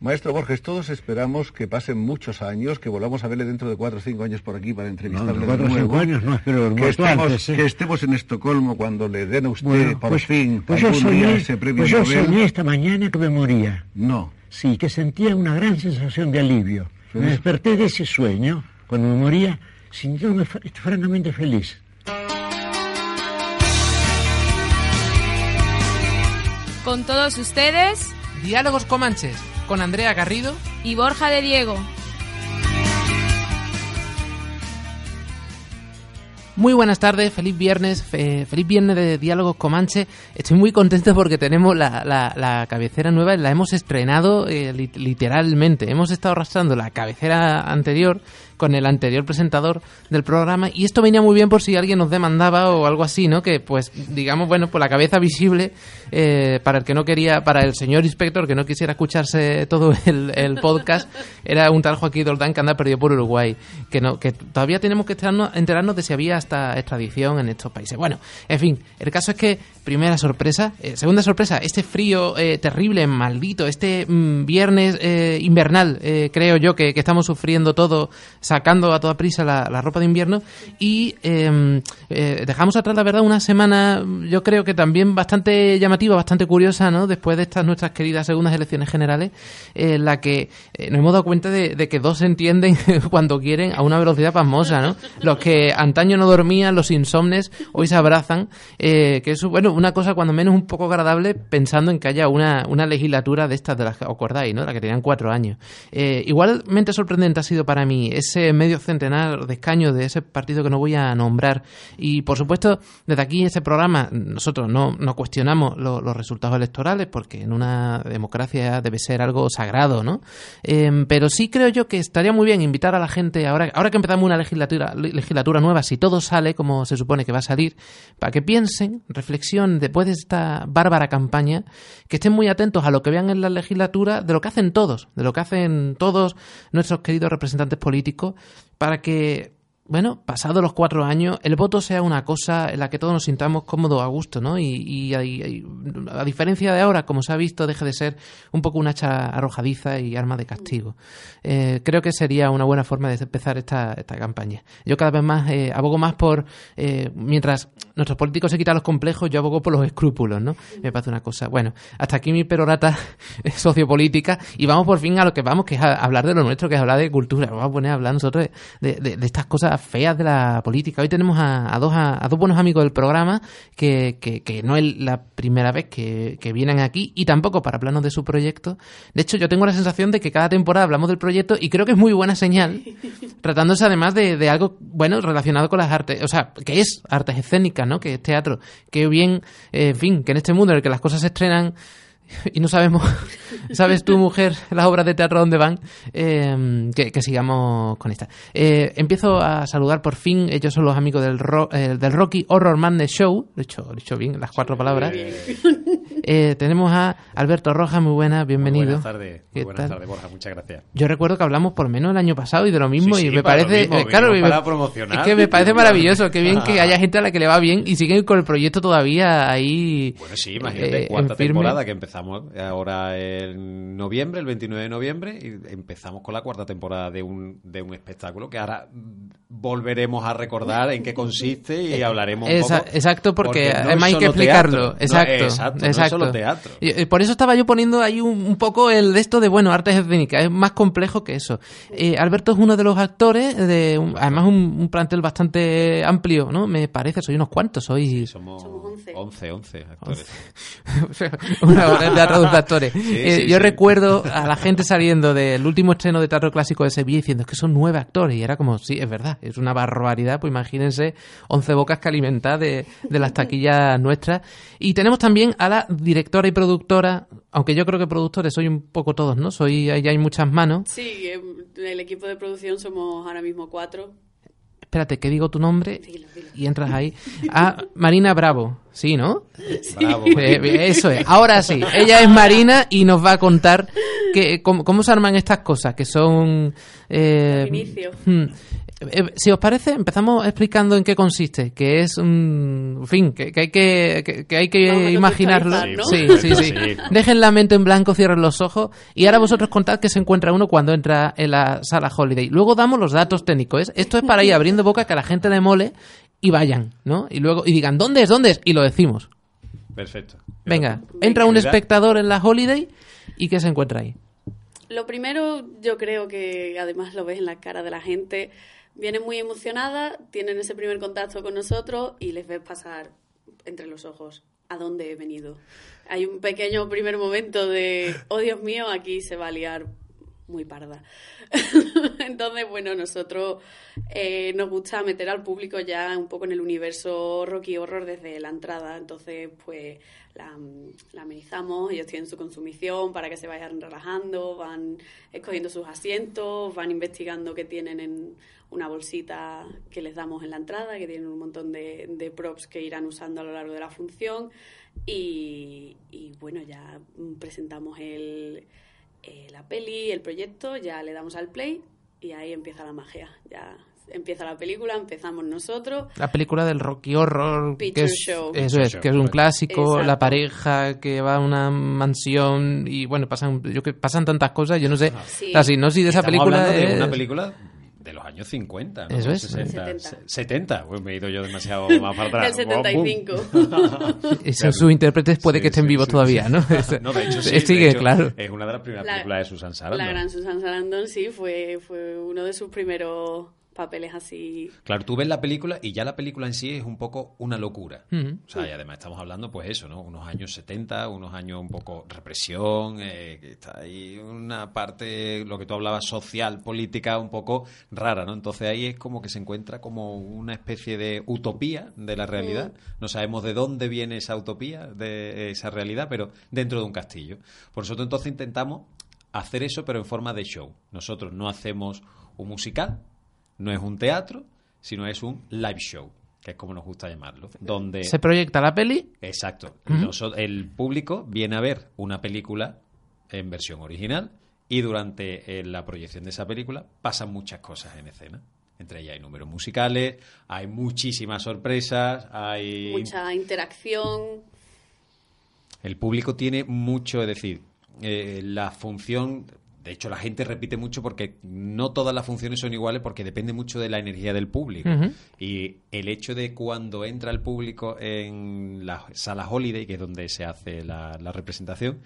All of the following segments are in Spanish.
Maestro Borges, todos esperamos que pasen muchos años, que volvamos a verle dentro de cuatro o cinco años por aquí para entrevistarle no, cuatro o cinco años no, espero que estemos, ¿eh? que estemos en Estocolmo cuando le den a usted por pues, fin pues yo soñé, ese premio pues yo soñé esta mañana que me moría. No. Sí, que sentía una gran sensación de alivio. Me desperté de ese sueño, cuando me moría, sintiéndome francamente feliz. Con todos ustedes, Diálogos Comanches con Andrea Garrido y Borja de Diego. Muy buenas tardes, feliz viernes, feliz viernes de Diálogos Comanche. Estoy muy contento porque tenemos la, la, cabecera nueva, la hemos estrenado eh, literalmente. Hemos estado arrastrando la cabecera anterior con el anterior presentador del programa y esto venía muy bien por si alguien nos demandaba o algo así, ¿no? Que pues digamos, bueno, pues la cabeza visible eh, para el que no quería, para el señor inspector que no quisiera escucharse todo el, podcast, era un tal Joaquín Doldán que anda perdido por Uruguay, que no que todavía tenemos que enterarnos, de si había hasta extradición en estos países. Bueno, en fin, el caso es que primera sorpresa, eh, segunda sorpresa, este frío eh, terrible, maldito, este mm, viernes invernal, creo yo que, que estamos sufriendo todo sacando a toda prisa la, ropa de invierno y em, eh, dejamos atrás, la verdad, una semana yo creo que también bastante llamativa, bastante curiosa, ¿no? Después de estas nuestras queridas segundas elecciones generales, en la que eh, nos hemos dado cuenta de, que dos se entienden cuando quieren a una velocidad pasmosa, ¿no? Los que antaño no dormían, los insomnes, hoy se abrazan, eh, que es, bueno, una cosa cuando menos un poco agradable pensando en que haya una, una legislatura de estas de las que acordáis, ¿no? La que tenían cuatro años. igualmente sorprendente ha sido para mí ese medio centenar de escaños de ese partido que no voy a nombrar. Y por supuesto, desde aquí, este programa, nosotros no, cuestionamos los resultados electorales porque en una democracia debe ser algo sagrado, ¿no? Em, pero sí creo yo que estaría muy bien invitar a la gente, ahora, ahora que empezamos una legislatura, legislatura nueva, si todo sale como se supone que va a salir, para que piensen, reflexionen después de esta bárbara campaña, que estén muy atentos a lo que vean en la legislatura, de lo que hacen todos, de lo que hacen todos nuestros queridos representantes políticos para que bueno, pasados los cuatro años, el voto sea una cosa en la que todos nos sintamos cómodos a gusto, ¿no? Y, a diferencia de ahora, como se ha visto, deje de ser un poco una hacha arrojadiza y arma de castigo. Eh, creo que sería una buena forma de empezar esta, esta campaña. Yo cada vez más eh, abogo más por, eh, mientras nuestros políticos se quitan los complejos, yo abogo por los escrúpulos, ¿no? Me parece una cosa. Bueno, hasta aquí mi perorata sociopolítica y vamos por fin a lo que vamos, que es a hablar de lo nuestro, que es hablar de cultura. Vamos a poner a hablar nosotros de, de estas cosas feas de la política. Hoy tenemos a, dos, a, dos buenos amigos del programa que, que, no es la primera vez que, vienen aquí y tampoco para planos de su proyecto. De hecho, yo tengo la sensación de que cada temporada hablamos del proyecto y creo que es muy buena señal, tratándose además de, algo, bueno, relacionado con las artes, o sea, que es artes escénicas, ¿no? Que es teatro. Que bien, eh, en fin, que en este mundo en el que las cosas se estrenan y no sabemos, ¿sabes tú, mujer, las obras de teatro dónde van? Eh, que, sigamos con esta. Eh, empiezo a saludar por fin, ellos son los amigos del, eh, del Rocky Horror Man The Show, lo he dicho, dicho bien, las cuatro palabras. tenemos a Alberto Rojas, muy buena, bienvenido. Buenas tardes, buenas tardes, Borja, muchas gracias. Yo recuerdo que hablamos por menos el año pasado y de lo mismo, y me parece, claro, para promocionar. es que me parece maravilloso, qué bien que haya gente a la que le va bien y siguen con el proyecto todavía ahí. Bueno, sí, imagínate, cuarta temporada que empezamos ahora en noviembre, el 29 de noviembre, y empezamos con la cuarta temporada de un, de un espectáculo que ahora volveremos a recordar en qué consiste y hablaremos un poco, Exacto, porque, además hay que explicarlo. exacto, exacto, exacto. Teatro. Y, por eso estaba yo poniendo ahí un, poco el de esto de, bueno, artes escénicas. Es más complejo que eso. Eh, Alberto es uno de los actores, de además un, plantel bastante amplio, ¿no? Me parece, soy unos cuantos, soy... somos, 11. 11, actores. Una teatro de actores. Eh, yo recuerdo a la gente saliendo del último estreno de teatro clásico de Sevilla diciendo que son nueve actores y era como, sí, es verdad, es una barbaridad, pues imagínense once bocas que alimentar de, de las taquillas nuestras. Y tenemos también a la directora y productora, aunque yo creo que productores soy un poco todos, ¿no? Soy, hay muchas manos. Sí, el equipo de producción somos ahora mismo cuatro espérate, que digo tu nombre y entras ahí. Ah, Marina Bravo, sí, ¿no? Bravo. Eh, eso es, ahora sí. Ella es Marina y nos va a contar que, cómo, se arman estas cosas, que son... Eh, inicio. Hmm, eh, si os parece, empezamos explicando en qué consiste, que es un en fin, que, hay que, que, hay que imaginarlo. sí, sí, sí, Dejen la mente en blanco, cierren los ojos y ahora vosotros contad que se encuentra uno cuando entra en la sala Holiday. Luego damos los datos técnicos. Esto es para ir abriendo boca que a la gente le mole y vayan, ¿no? Y luego y digan, ¿dónde es? ¿Dónde es? Y lo decimos. Perfecto. Venga, entra un espectador en la Holiday y ¿qué se encuentra ahí? Lo primero, yo creo que además lo ves en la cara de la gente, vienen muy emocionadas, tienen ese primer contacto con nosotros y les ves pasar entre los ojos a dónde he venido. Hay un pequeño primer momento de, oh Dios mío, aquí se va a liar muy parda. Entonces, bueno, nosotros eh, nos gusta meter al público ya un poco en el universo Rocky Horror desde la entrada. Entonces, pues la, amenizamos, ellos tienen su consumición para que se vayan relajando, van escogiendo sus asientos, van investigando qué tienen en una bolsita que les damos en la entrada, que tienen un montón de, de props que irán usando a lo largo de la función. Y bueno, ya presentamos el eh, la peli, el proyecto, ya le damos al play y ahí empieza la magia. Ya empieza la película, empezamos nosotros. La película del Rocky Horror, que es, Eso es, que es un clásico, la pareja que va a una mansión y bueno, pasan yo que pasan tantas cosas, yo no sé, sí. la de esa película de una película de los años 50, ¿no? Eso es. 60. 70. Pues me he ido yo demasiado más para atrás. El 75. Esos sus intérpretes puede que estén vivos todavía, ¿no? no, de hecho sí. Sigue, claro. Es una de las primeras películas de Susan Sarandon. La gran Susan Sarandon, sí, fue, fue uno de sus primeros papeles así. Claro, tú ves la película y ya la película en sí es un poco una locura. O sea, y además estamos hablando, pues eso, ¿no? Unos años 70, unos años un poco represión, eh, que está ahí una parte, lo que tú hablabas, social, política, un poco rara, ¿no? Entonces ahí es como que se encuentra como una especie de utopía de la realidad. No sabemos de dónde viene esa utopía, de esa realidad, pero dentro de un castillo. Por eso entonces intentamos hacer eso, pero en forma de show. Nosotros no hacemos un musical, no es un teatro, sino es un live show que es como nos gusta llamarlo, donde se proyecta la peli. Exacto. el público viene a ver una película en versión original y durante eh, la proyección de esa película pasan muchas cosas en escena. Entre ellas hay números musicales, hay muchísimas sorpresas, hay mucha interacción. El público tiene mucho, es decir, eh, la función de hecho, la gente repite mucho porque no todas las funciones son iguales porque depende mucho de la energía del público. Y el hecho de cuando entra el público en la sala Holiday, que es donde se hace la, representación,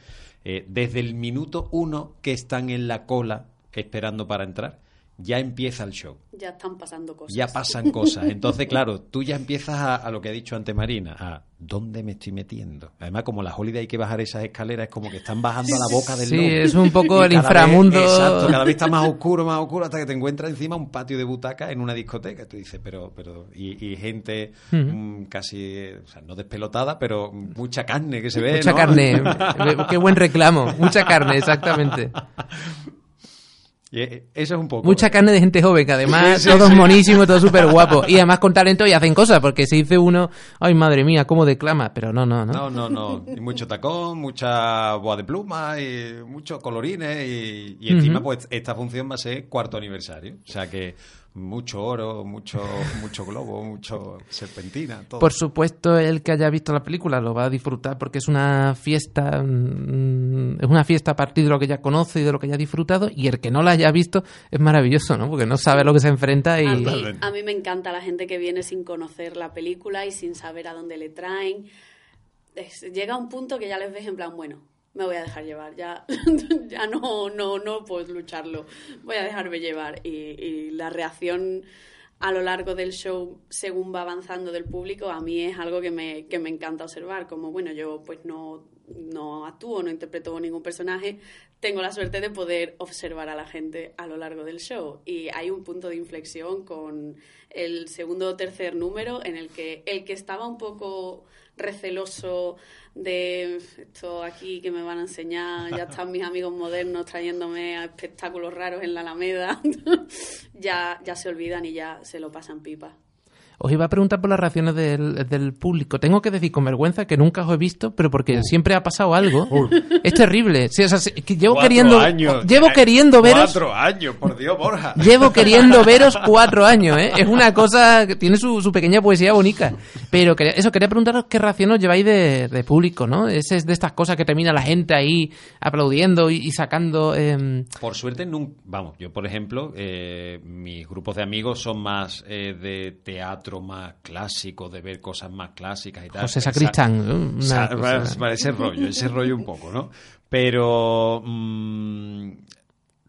eh, desde el minuto uno que están en la cola esperando para entrar, ya empieza el show. Ya están pasando cosas. Ya pasan cosas. Entonces, claro, tú ya empiezas a, lo que ha dicho ante Marina, a ¿dónde me estoy metiendo? Además, como la Holiday hay que bajar esas escaleras, es como que están bajando a la boca del Sí, es un poco el inframundo. exacto, cada vez está más oscuro, más oscuro, hasta que te encuentras encima un patio de butaca en una discoteca. Tú dices, pero, pero, y, gente mm, casi, o sea, no despelotada, pero mucha carne que se ve. Mucha carne, qué buen reclamo, mucha carne, exactamente. Y eh, eso es un poco. Mucha carne de gente joven, que además todos monísimos, todos súper guapos. Y además con talento y hacen cosas, porque se dice uno, ay madre mía, cómo declama. Pero no, no, no. No, no, no. Y mucho tacón, mucha boa de pluma y muchos colorines. Y, encima, pues esta función va a ser cuarto aniversario. O sea que mucho oro, mucho, mucho globo, mucho serpentina. Todo. Por supuesto, el que haya visto la película lo va a disfrutar porque es una fiesta, mm, es una fiesta a partir de lo que ya conoce y de lo que ya ha disfrutado. Y el que no la haya visto es maravilloso, ¿no? Porque no sabe lo que se enfrenta y. A mí, me encanta la gente que viene sin conocer la película y sin saber a dónde le traen. llega un punto que ya les ves en plan, bueno, me voy a dejar llevar, ya, ya no, no, no puedo lucharlo, voy a dejarme llevar. Y, la reacción a lo largo del show, según va avanzando del público, a mí es algo que me, que me encanta observar. Como, bueno, yo pues no, no actúo, no interpreto ningún personaje, tengo la suerte de poder observar a la gente a lo largo del show. Y hay un punto de inflexión con el segundo o tercer número en el que el que estaba un poco receloso de esto aquí que me van a enseñar, ya están mis amigos modernos trayéndome a espectáculos raros en la Alameda, ya, ya se olvidan y ya se lo pasan pipa. Os iba a preguntar por las reacciones del, público. Tengo que decir con vergüenza que nunca os he visto, pero porque uh. siempre ha pasado algo. Es terrible. llevo queriendo, llevo queriendo veros. Cuatro años, por Dios, Borja. Llevo queriendo veros cuatro años, ¿eh? Es una cosa que tiene su, pequeña poesía bonita. Pero eso, quería preguntaros qué reacción os lleváis de, público, ¿no? Ese es de estas cosas que termina la gente ahí aplaudiendo y, sacando. Em, por suerte, nunca, vamos, yo por ejemplo, eh, mis grupos de amigos son más eh, de teatro más clásico, de ver cosas más clásicas y tal. José Sacristán. Para ese rollo, ese rollo un poco, ¿no? Pero mm,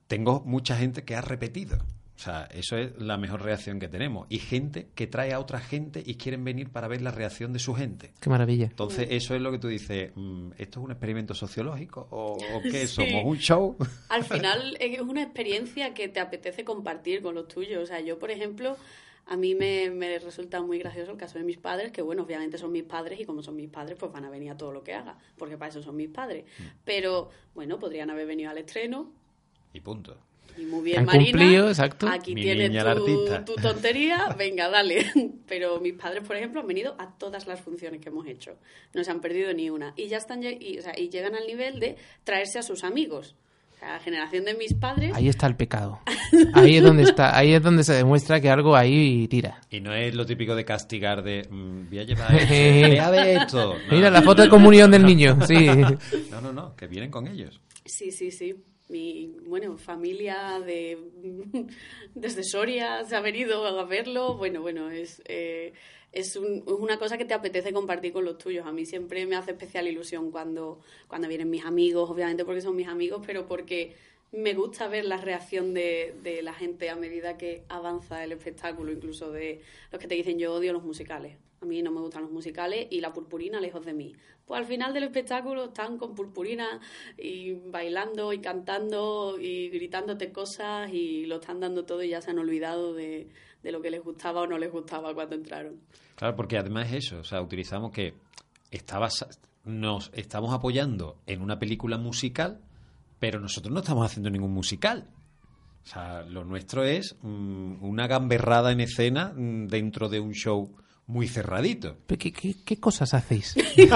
tengo mucha gente que ha repetido. O sea, eso es la mejor reacción que tenemos. Y gente que trae a otra gente y quieren venir para ver la reacción de su gente. Qué maravilla. Entonces, eso es lo que tú dices. Mm, ¿Esto es un experimento sociológico o, qué somos? ¿Un show? Al final es una experiencia que te apetece compartir con los tuyos. O sea, yo, por ejemplo, a mí me, me, resulta muy gracioso el caso de mis padres, que bueno, obviamente son mis padres y como son mis padres, pues van a venir a todo lo que haga, porque para eso son mis padres. Mm. Pero bueno, podrían haber venido al estreno. Y punto. Y muy bien, Marina. exacto. Aquí tienes tu, tontería, venga, dale. Pero mis padres, por ejemplo, han venido a todas las funciones que hemos hecho. No se han perdido ni una. Y ya están y, o sea, y llegan al nivel de traerse a sus amigos la generación de mis padres. Ahí está el pecado. Ahí es donde está, ahí es donde se demuestra que algo ahí tira. Y no es lo típico de castigar de mm, voy a llevar esto, esto. Mira la foto de comunión del niño, sí. No, no, no, que vienen con ellos. Sí, sí, sí. Mi, bueno, familia de desde Soria se ha venido a verlo. Bueno, bueno, es eh, es, una cosa que te apetece compartir con los tuyos. A mí siempre me hace especial ilusión cuando, cuando vienen mis amigos, obviamente porque son mis amigos, pero porque me gusta ver la reacción de, de, la gente a medida que avanza el espectáculo, incluso de los que te dicen yo odio los musicales. A mí no me gustan los musicales y la purpurina lejos de mí. Pues al final del espectáculo están con purpurina y bailando y cantando y gritándote cosas y lo están dando todo y ya se han olvidado de, de lo que les gustaba o no les gustaba cuando entraron. Claro, porque además es eso, o sea, utilizamos que nos estamos apoyando en una película musical, pero nosotros no estamos haciendo ningún musical. O sea, lo nuestro es mm, una gamberrada en escena mm, dentro de un show muy cerradito. ¿Qué, qué, cosas hacéis? Qué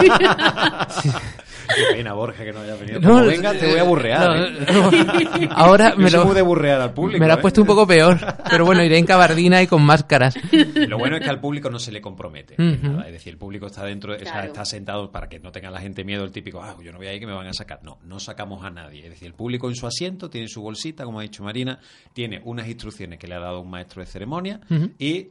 pena, Borja, que no haya venido. No, venga, te voy a burrear. ¿eh? Ahora me lo, de burrear al público. Me lo ha ¿eh? puesto un poco peor. Pero bueno, iré en cabardina y con máscaras. Lo bueno es que al público no se le compromete. Es decir, el público está dentro, está sentado para que no tenga la gente miedo, el típico, ah, yo no voy ahí que me van a sacar. No, no sacamos a nadie. Es decir, el público en su asiento tiene su bolsita, como ha dicho Marina, tiene unas instrucciones que le ha dado un maestro de ceremonia y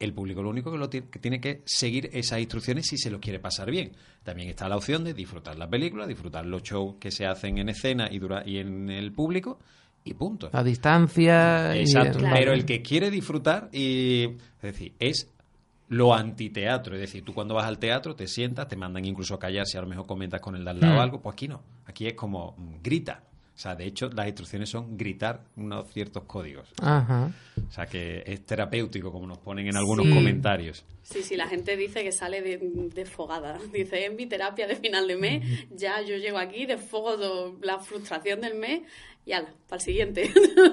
el público lo único que, lo tiene, que tiene que seguir esas instrucciones si se lo quiere pasar bien. También está la opción de disfrutar la película, disfrutar los shows que se hacen en escena y, dura, y en el público y punto. A distancia. Exacto. Pero el que quiere disfrutar y es decir, es lo antiteatro, es decir, tú cuando vas al teatro te sientas, te mandan incluso a callar si a lo mejor comentas con el de al lado mm. algo, pues aquí no, aquí es como mm, grita, o sea, de hecho, las instrucciones son gritar unos ciertos códigos. Ajá. O sea, que es terapéutico, como nos ponen en algunos comentarios. Sí, sí, la gente dice que sale desfogada. Dice, en mi terapia de final de mes, ya yo llego aquí, desfogo la frustración del mes y ala, para el siguiente.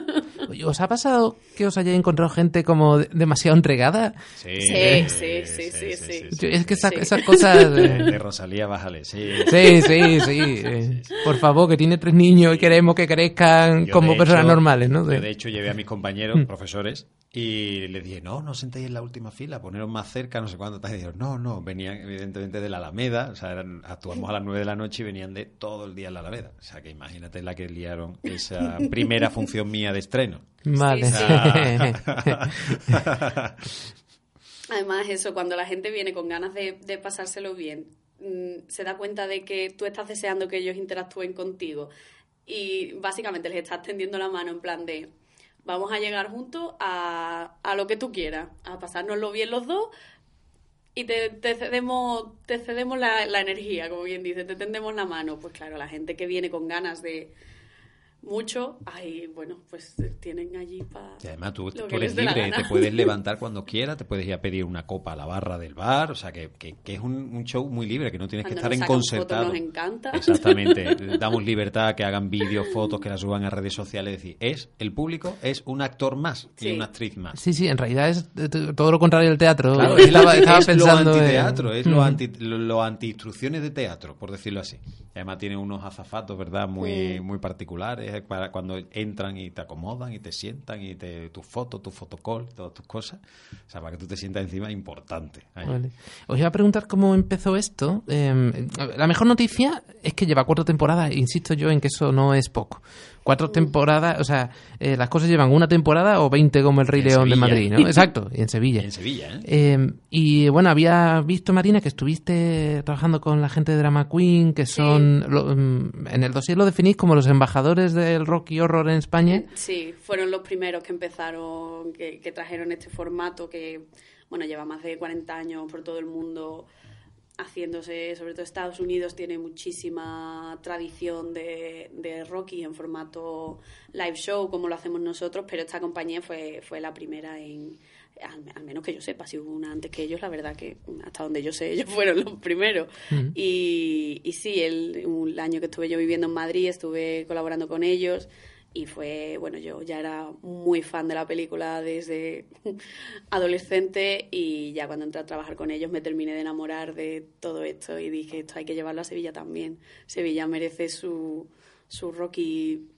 ¿Os ha pasado que os haya encontrado gente como demasiado entregada? Sí, sí, sí, sí. sí, es que esas cosas... De, Rosalía, bájale, sí. Sí, sí, sí. Por favor, que tiene tres niños y queremos que crezcan como personas normales, ¿no? De... de hecho, llevé a mis compañeros, mm. profesores, y les dije, no, no sentéis en la última fila, poneros más cerca, no sé cuánto. Y dijeron, no, no, venían evidentemente de la Alameda, o sea, actuamos a las nueve de la noche y venían de todo el día en la Alameda. O sea, que imagínate la que liaron esa primera función mía de estreno. Vale. Además, eso, cuando la gente viene con ganas de, de pasárselo bien, mm, se da cuenta de que tú estás deseando que ellos interactúen contigo y básicamente les estás tendiendo la mano en plan de vamos a llegar juntos a, a lo que tú quieras, a pasárnoslo bien los dos y te, te cedemos, te cedemos la, la, energía, como bien dice, te tendemos la mano. Pues claro, la gente que viene con ganas de, mucho, ahí, bueno, pues tienen allí para. Y además tú, eres libre, te puedes levantar cuando quieras, te puedes ir a pedir una copa a la barra del bar, o sea, que, que, es un, show muy libre, que no tienes que estar en concertado. nos encanta. Exactamente, damos libertad, que hagan vídeos, fotos, que las suban a redes sociales, es decir, es el público, es un actor más y una actriz más. Sí, sí, en realidad es todo lo contrario del teatro. es, estaba pensando lo antiteatro, es lo, anti, lo, anti-instrucciones de teatro, por decirlo así. Además tiene unos azafatos, ¿verdad?, muy, muy particulares para cuando entran y te acomodan y te sientan y te, tus fotos, tu fotocall, todas tus cosas. O sea, para que tú te sientas encima, importante. Os iba a preguntar cómo empezó esto. Em, la mejor noticia es que lleva cuatro temporadas. Insisto yo en que eso no es poco cuatro temporadas, o sea, eh, las cosas llevan una temporada o veinte como el Rey León de Madrid, ¿no? Exacto, y en Sevilla. en Sevilla, ¿eh? ¿eh? Y bueno, había visto, Marina, que estuviste trabajando con la gente de Drama Queen, que son, mm, en el dossier lo definís como los embajadores del rock y horror en España. Sí, fueron los primeros que empezaron, que, que trajeron este formato que, bueno, lleva más de 40 años por todo el mundo haciéndose, sobre todo Estados Unidos tiene muchísima tradición de, de Rocky en formato live show como lo hacemos nosotros, pero esta compañía fue, fue la primera en, al, menos que yo sepa, si hubo una antes que ellos, la verdad que hasta donde yo sé, ellos fueron los primeros. y, y sí, el, el año que estuve yo viviendo en Madrid, estuve colaborando con ellos y fue, bueno, yo ya era muy fan de la película desde adolescente y ya cuando entré a trabajar con ellos me terminé de enamorar de todo esto y dije, esto hay que llevarlo a Sevilla también. Sevilla merece su, su Rocky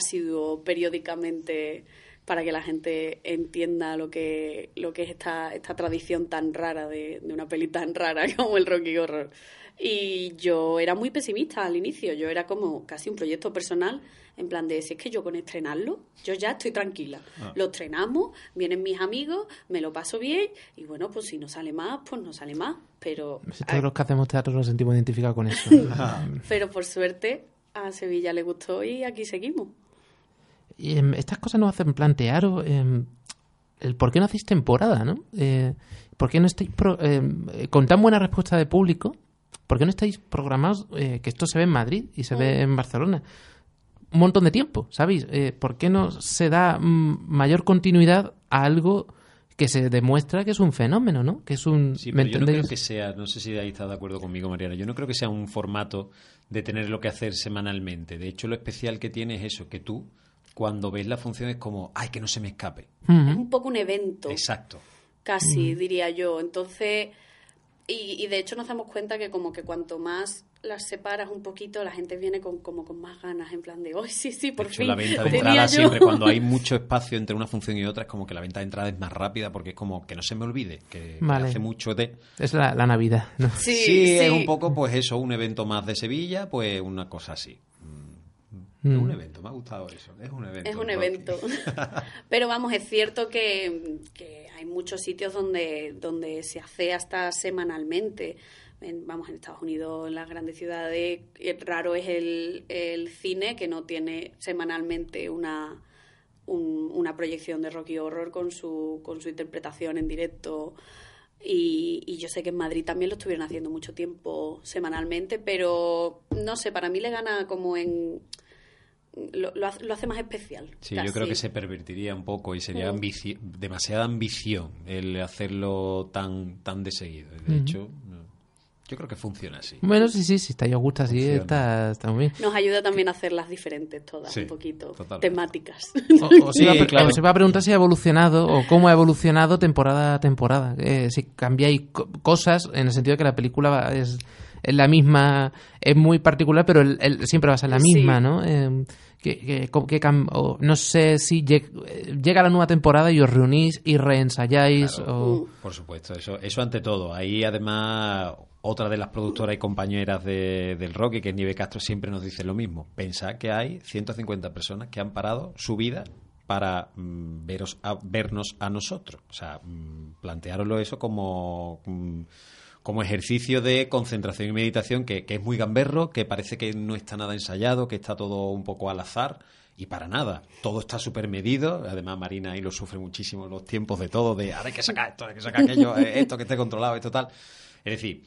sido periódicamente para que la gente entienda lo que, lo que es esta, esta tradición tan rara de, de una peli tan rara como el Rocky Horror. Y yo era muy pesimista al inicio, yo era como casi un proyecto personal, en plan de si es que yo con estrenarlo, yo ya estoy tranquila. Ah. Lo estrenamos, vienen mis amigos, me lo paso bien y bueno, pues si no sale más, pues no sale más. Pero. todos los que hacemos teatro nos sentimos identificados con eso. pero por suerte a Sevilla le gustó y aquí seguimos. Y, em, estas cosas nos hacen plantear em, el por qué no hacéis temporada, ¿no? Eh, ¿Por qué no estáis em, con tan buena respuesta de público? ¿Por qué no estáis programados eh, que esto se ve en Madrid y se ve en Barcelona? Un montón de tiempo, ¿sabéis? Eh, ¿Por qué no se da mm, mayor continuidad a algo que se demuestra que es un fenómeno, ¿no? Que es un... Sí, pero yo no creo que sea, no sé si ahí está de acuerdo conmigo, Mariana, yo no creo que sea un formato de tener lo que hacer semanalmente. De hecho, lo especial que tiene es eso, que tú, cuando ves la función, es como, ay, que no se me escape. Es un poco un evento. Exacto. Casi, diría yo. Entonces y, de hecho nos damos cuenta que como que cuanto más las separas un poquito, la gente viene con, como con más ganas, en plan de, ¡ay, sí, sí, por fin! la venta de entrada siempre, cuando hay mucho espacio entre una función y otra, es como que la venta de entrada es más rápida porque es como que no se me olvide, que, hace mucho de... Es la, Navidad, ¿no? Sí, sí, es un poco, pues eso, un evento más de Sevilla, pues una cosa así. Mm. Es un evento, me ha gustado eso. Es un evento. Es un evento. Pero vamos, es cierto que, que hay muchos sitios donde, donde se hace hasta semanalmente. Vamos, en Estados Unidos, en las grandes ciudades, eh, raro es el, el cine que no tiene semanalmente una, una proyección de Rocky Horror con su, con su interpretación en directo. Y, y, yo sé que en Madrid también lo estuvieron haciendo mucho tiempo semanalmente, pero no sé, para mí le gana como en lo, lo, hace, más especial. Sí, yo creo que se pervertiría un poco y sería demasiada ambición el hacerlo tan, tan de seguido. De hecho, yo creo que funciona así. Bueno, sí, sí, si está yo gusta así, está, está, muy bien. Nos ayuda también a hacerlas diferentes todas, un poquito, temáticas. O, se va a preguntar si ha evolucionado o cómo ha evolucionado temporada a temporada. Eh, si cambiáis cosas en el sentido de que la película es, es la misma, es muy particular, pero siempre va a ser la misma, ¿no? Eh, que, no sé si llega la nueva temporada y os reunís y reensayáis. O... Por supuesto, eso, eso ante todo. Ahí además otra de las productoras y compañeras de, del Rocky, que es Nieve Castro, siempre nos dice lo mismo. Pensad que hay 150 personas que han parado su vida para mm, veros a, vernos a nosotros. O sea, mm, plantearoslo eso como... Mm, como ejercicio de concentración y meditación que, es muy gamberro, que parece que no está nada ensayado, que está todo un poco al azar. Y para nada, todo está súper medido. Además, Marina ahí lo sufre muchísimo los tiempos de todo, de hay que sacar esto, hay que sacar aquello, eh, esto que esté controlado, esto tal. Es decir,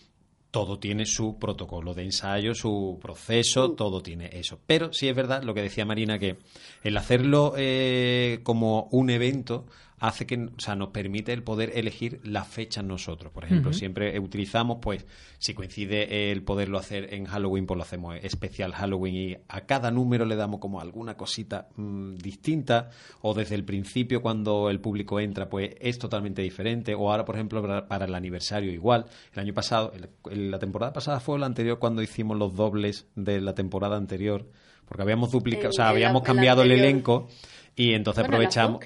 todo tiene su protocolo de ensayo, su proceso, todo tiene eso. Pero sí es verdad lo que decía Marina, que el hacerlo eh, como un evento hace que, o sea, nos permite el poder elegir las fechas nosotros. Por ejemplo, siempre utilizamos, pues, si coincide el poderlo hacer en Halloween, pues lo hacemos especial Halloween y a cada número le damos como alguna cosita mm, distinta o desde el principio cuando el público entra, pues es totalmente diferente o ahora, por ejemplo, para el aniversario igual. El año pasado, la temporada pasada fue la anterior cuando hicimos los dobles de la temporada anterior porque habíamos duplicado, o sea, habíamos cambiado el, elenco y entonces aprovechamos.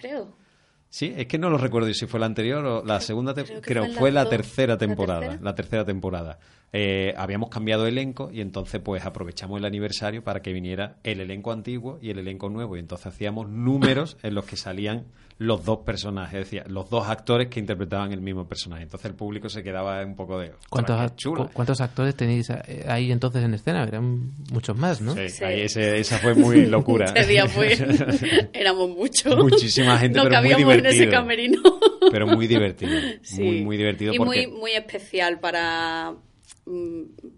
Sí, es que no lo recuerdo si fue la anterior o la segunda, creo, creo fue, la tercera temporada, la tercera temporada. Eh, habíamos cambiado elenco y entonces pues aprovechamos el aniversario para que viniera el elenco antiguo y el elenco nuevo y entonces hacíamos números en los que salían los dos personajes, es decir, los dos actores que interpretaban el mismo personaje. Entonces el público se quedaba un poco de... ¿Cuántos, ¿cuántos actores tenéis eh, ahí entonces en escena? Eran muchos más, ¿no? Sí, Ahí esa fue muy locura. ese día fue... éramos muchos. Muchísima gente, pero muy divertido. en ese camerino. pero muy divertido. Muy, muy divertido. Y muy, muy especial para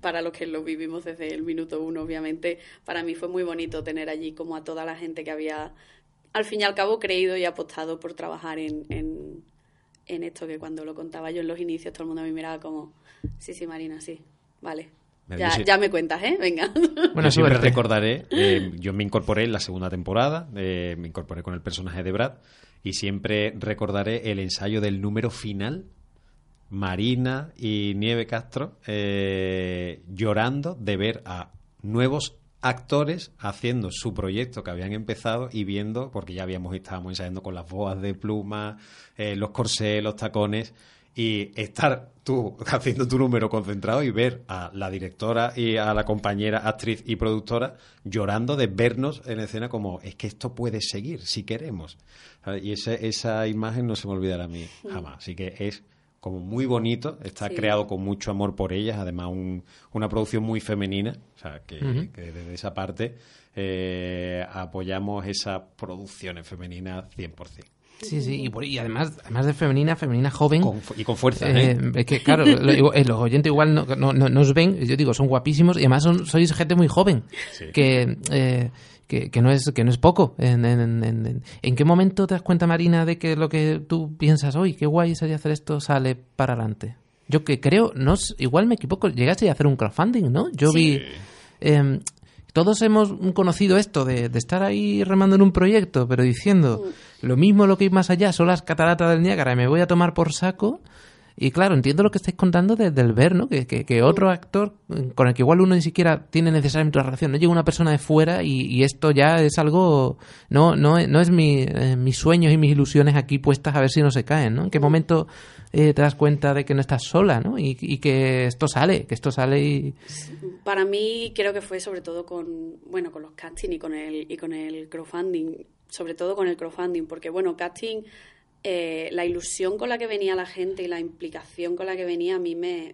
para los que lo vivimos desde el minuto uno, obviamente, para mí fue muy bonito tener allí como a toda la gente que había, al fin y al cabo, creído y apostado por trabajar en, en, esto, que cuando lo contaba yo en los inicios, todo el mundo me miraba como, sí, sí, Marina, sí, vale. Ya, ya, me cuentas, ¿eh? Venga. Bueno, siempre recordaré, eh, yo me incorporé en la segunda temporada, eh, me incorporé con el personaje de Brad, y siempre recordaré el ensayo del número final Marina y Nieve Castro eh, llorando de ver a nuevos actores haciendo su proyecto que habían empezado y viendo, porque ya habíamos estábamos ensayando con las boas de pluma, eh, los corsés, los tacones, y estar tú haciendo tu número concentrado y ver a la directora y a la compañera actriz y productora llorando de vernos en escena como es que esto puede seguir si queremos. Y esa imagen no se me olvidará a mí jamás. Así que es como muy bonito, está creado con mucho amor por ellas, además una producción muy femenina, o sea, que, desde esa parte eh, apoyamos esas producciones femeninas 100%. Sí, sí, y, además, además de femenina, femenina joven. y con fuerza. Eh, ¿eh? Es que, claro, los oyentes igual no, no, no, nos ven, yo digo, son guapísimos y además son, sois gente muy joven. Que que, que, no, es, que no es poco. En, en, en, en, qué momento te das cuenta, Marina, de que lo que tú piensas, hoy qué guay sería hacer esto, sale para adelante? Yo que creo, no igual me equivoco, llegaste a hacer un crowdfunding, ¿no? Yo vi... Eh, todos hemos conocido esto de, de, estar ahí remando en un proyecto, pero diciendo lo mismo, lo que hay más allá, son las cataratas del Niágara y me voy a tomar por saco. Y claro, entiendo lo que estáis contando desde el ver, ¿no? Que, que, otro actor con el que igual uno ni siquiera tiene necesariamente una relación, no llega una persona de fuera y, esto ya es algo, no, no, no es mi, eh, mis sueños y mis ilusiones aquí puestas a ver si no se caen, ¿no? ¿En qué momento eh, te das cuenta de que no estás sola, ¿no? Y, y, que esto sale, que esto sale y... Para mí creo que fue sobre todo con, bueno, con los casting y con el, y con el crowdfunding, sobre todo con el crowdfunding, porque bueno, casting eh, la ilusión con la que venía la gente y la implicación con la que venía a mí me,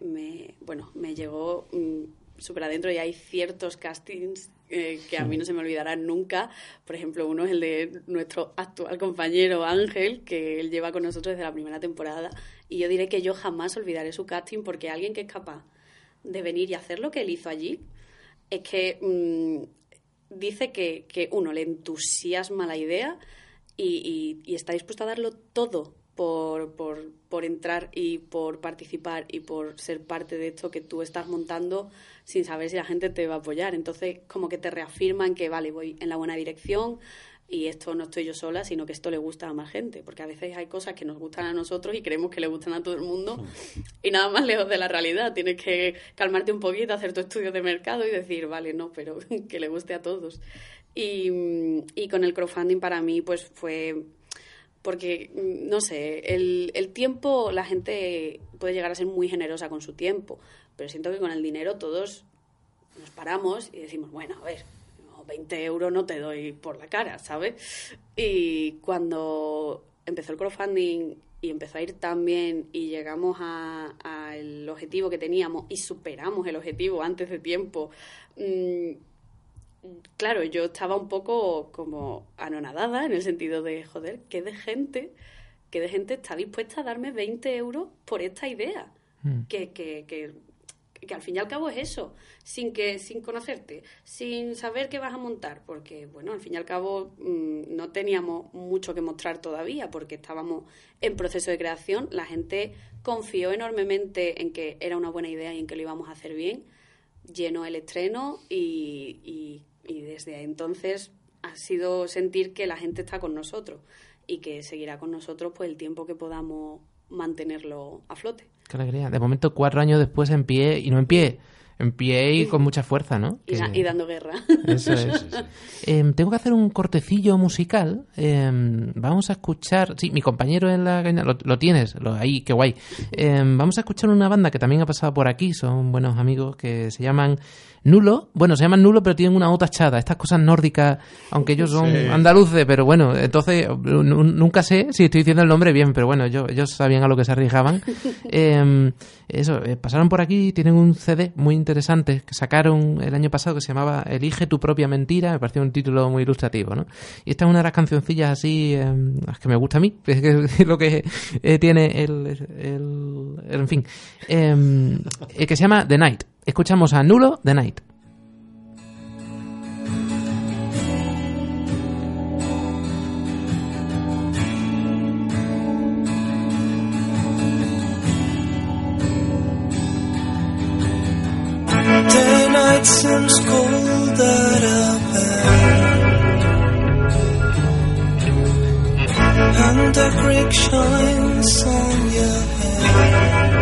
bueno, me llegó mm, súper adentro y hay ciertos castings eh, que a mí no se me olvidarán nunca. Por ejemplo, uno es el de nuestro actual compañero Ángel, que él lleva con nosotros desde la primera temporada. Y yo diré que yo jamás olvidaré su casting porque alguien que es capaz de venir y hacer lo que él hizo allí es que mm, dice que, que, uno, le entusiasma la idea y, está dispuesto a darlo todo por, por, por, entrar y por participar y por ser parte de esto que tú estás montando sin saber si la gente te va a apoyar. Entonces, como que te reafirman que, vale, voy en la buena dirección y esto no estoy yo sola, sino que esto le gusta a más gente. Porque a veces hay cosas que nos gustan a nosotros y creemos que le gustan a todo el mundo y nada más lejos de la realidad. Tienes que calmarte un poquito, hacer tu estudio de mercado y decir, vale, no, pero que le guste a todos. Y, y con el crowdfunding para mí pues fue porque, no sé, el, el, tiempo, la gente puede llegar a ser muy generosa con su tiempo, pero siento que con el dinero todos nos paramos y decimos, bueno, a ver, 20 euros no te doy por la cara, ¿sabes? Y cuando empezó el crowdfunding y empezó a ir tan bien y llegamos al objetivo que teníamos y superamos el objetivo antes de tiempo, mmm, claro, yo estaba un poco como anonadada en el sentido de, joder, ¿qué de gente, qué de gente está dispuesta a darme 20 euros por esta idea? Hmm. Que, que, que que al fin y al cabo es eso, sin que sin conocerte, sin saber qué vas a montar, porque bueno, al fin y al cabo mm, no teníamos mucho que mostrar todavía porque estábamos en proceso de creación, la gente confió enormemente en que era una buena idea y en que lo íbamos a hacer bien, llenó el estreno y, y desde entonces ha sido sentir que la gente está con nosotros y que seguirá con nosotros pues el tiempo que podamos mantenerlo a flote. Qué alegría. De momento, cuatro años después en pie, y no en pie, en pie y con mucha fuerza, ¿no? Y, dando guerra. Eso es. Em, tengo que hacer un cortecillo musical. Em, vamos a escuchar. Sí, mi compañero en la lo, lo tienes, lo, ahí, qué guay. Em, vamos a escuchar una banda que también ha pasado por aquí, son buenos amigos que se llaman Nulo, bueno, se llaman nulo, pero tienen una O tachada. Estas cosas nórdicas, aunque ellos son andaluces, pero bueno, entonces nunca sé si estoy diciendo el nombre bien, pero bueno, yo, ellos sabían a lo que se arriesgaban. Em, eso, eh, pasaron por aquí, tienen un CD muy interesante que sacaron el año pasado que se llamaba Elige tu propia mentira, me pareció un título muy ilustrativo, ¿no? Y esta es una de las cancioncillas así, em, que me gusta a mí, que es lo que eh, tiene el, el, en fin, em, eh, que se llama The Night. Escuchamos a Nulo The Night. Night seems colder up And the creek shines on your head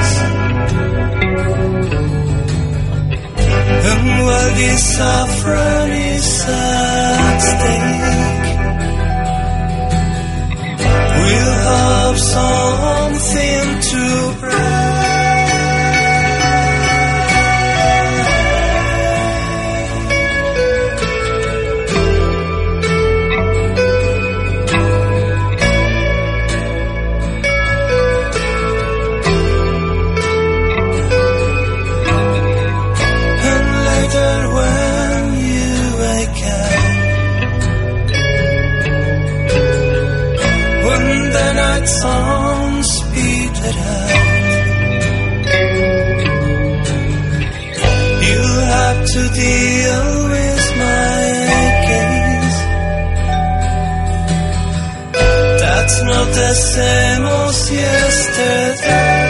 And while the saffron is at stake, we'll have something to to deal with my case. That's not the same as yesterday.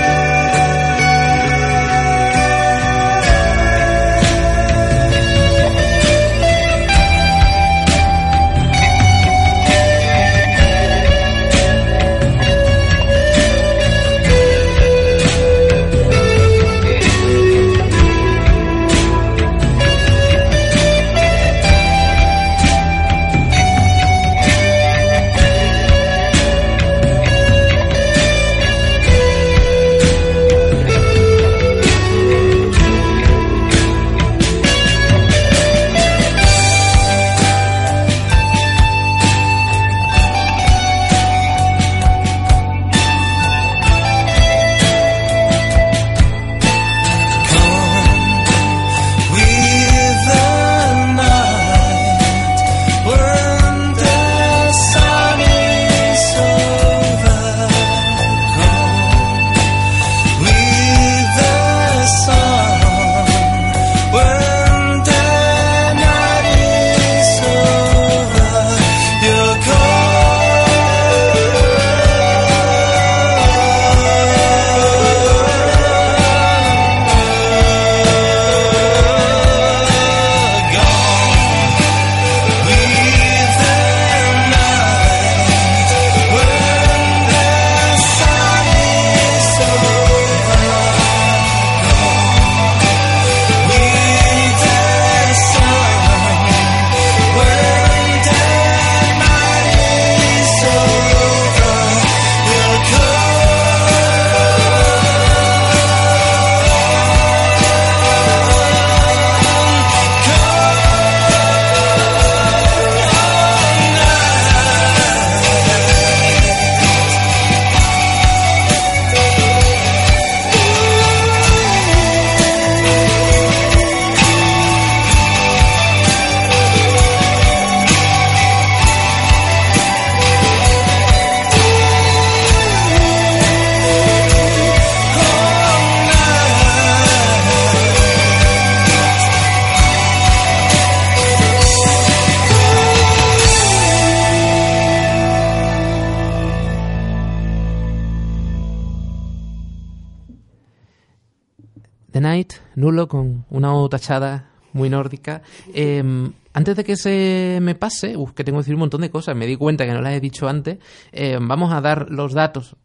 Nulo, con una O tachada muy nórdica. Em, antes de que se me pase, uf, que tengo que decir un montón de cosas, me di cuenta que no las he dicho antes, em, vamos a dar los datos.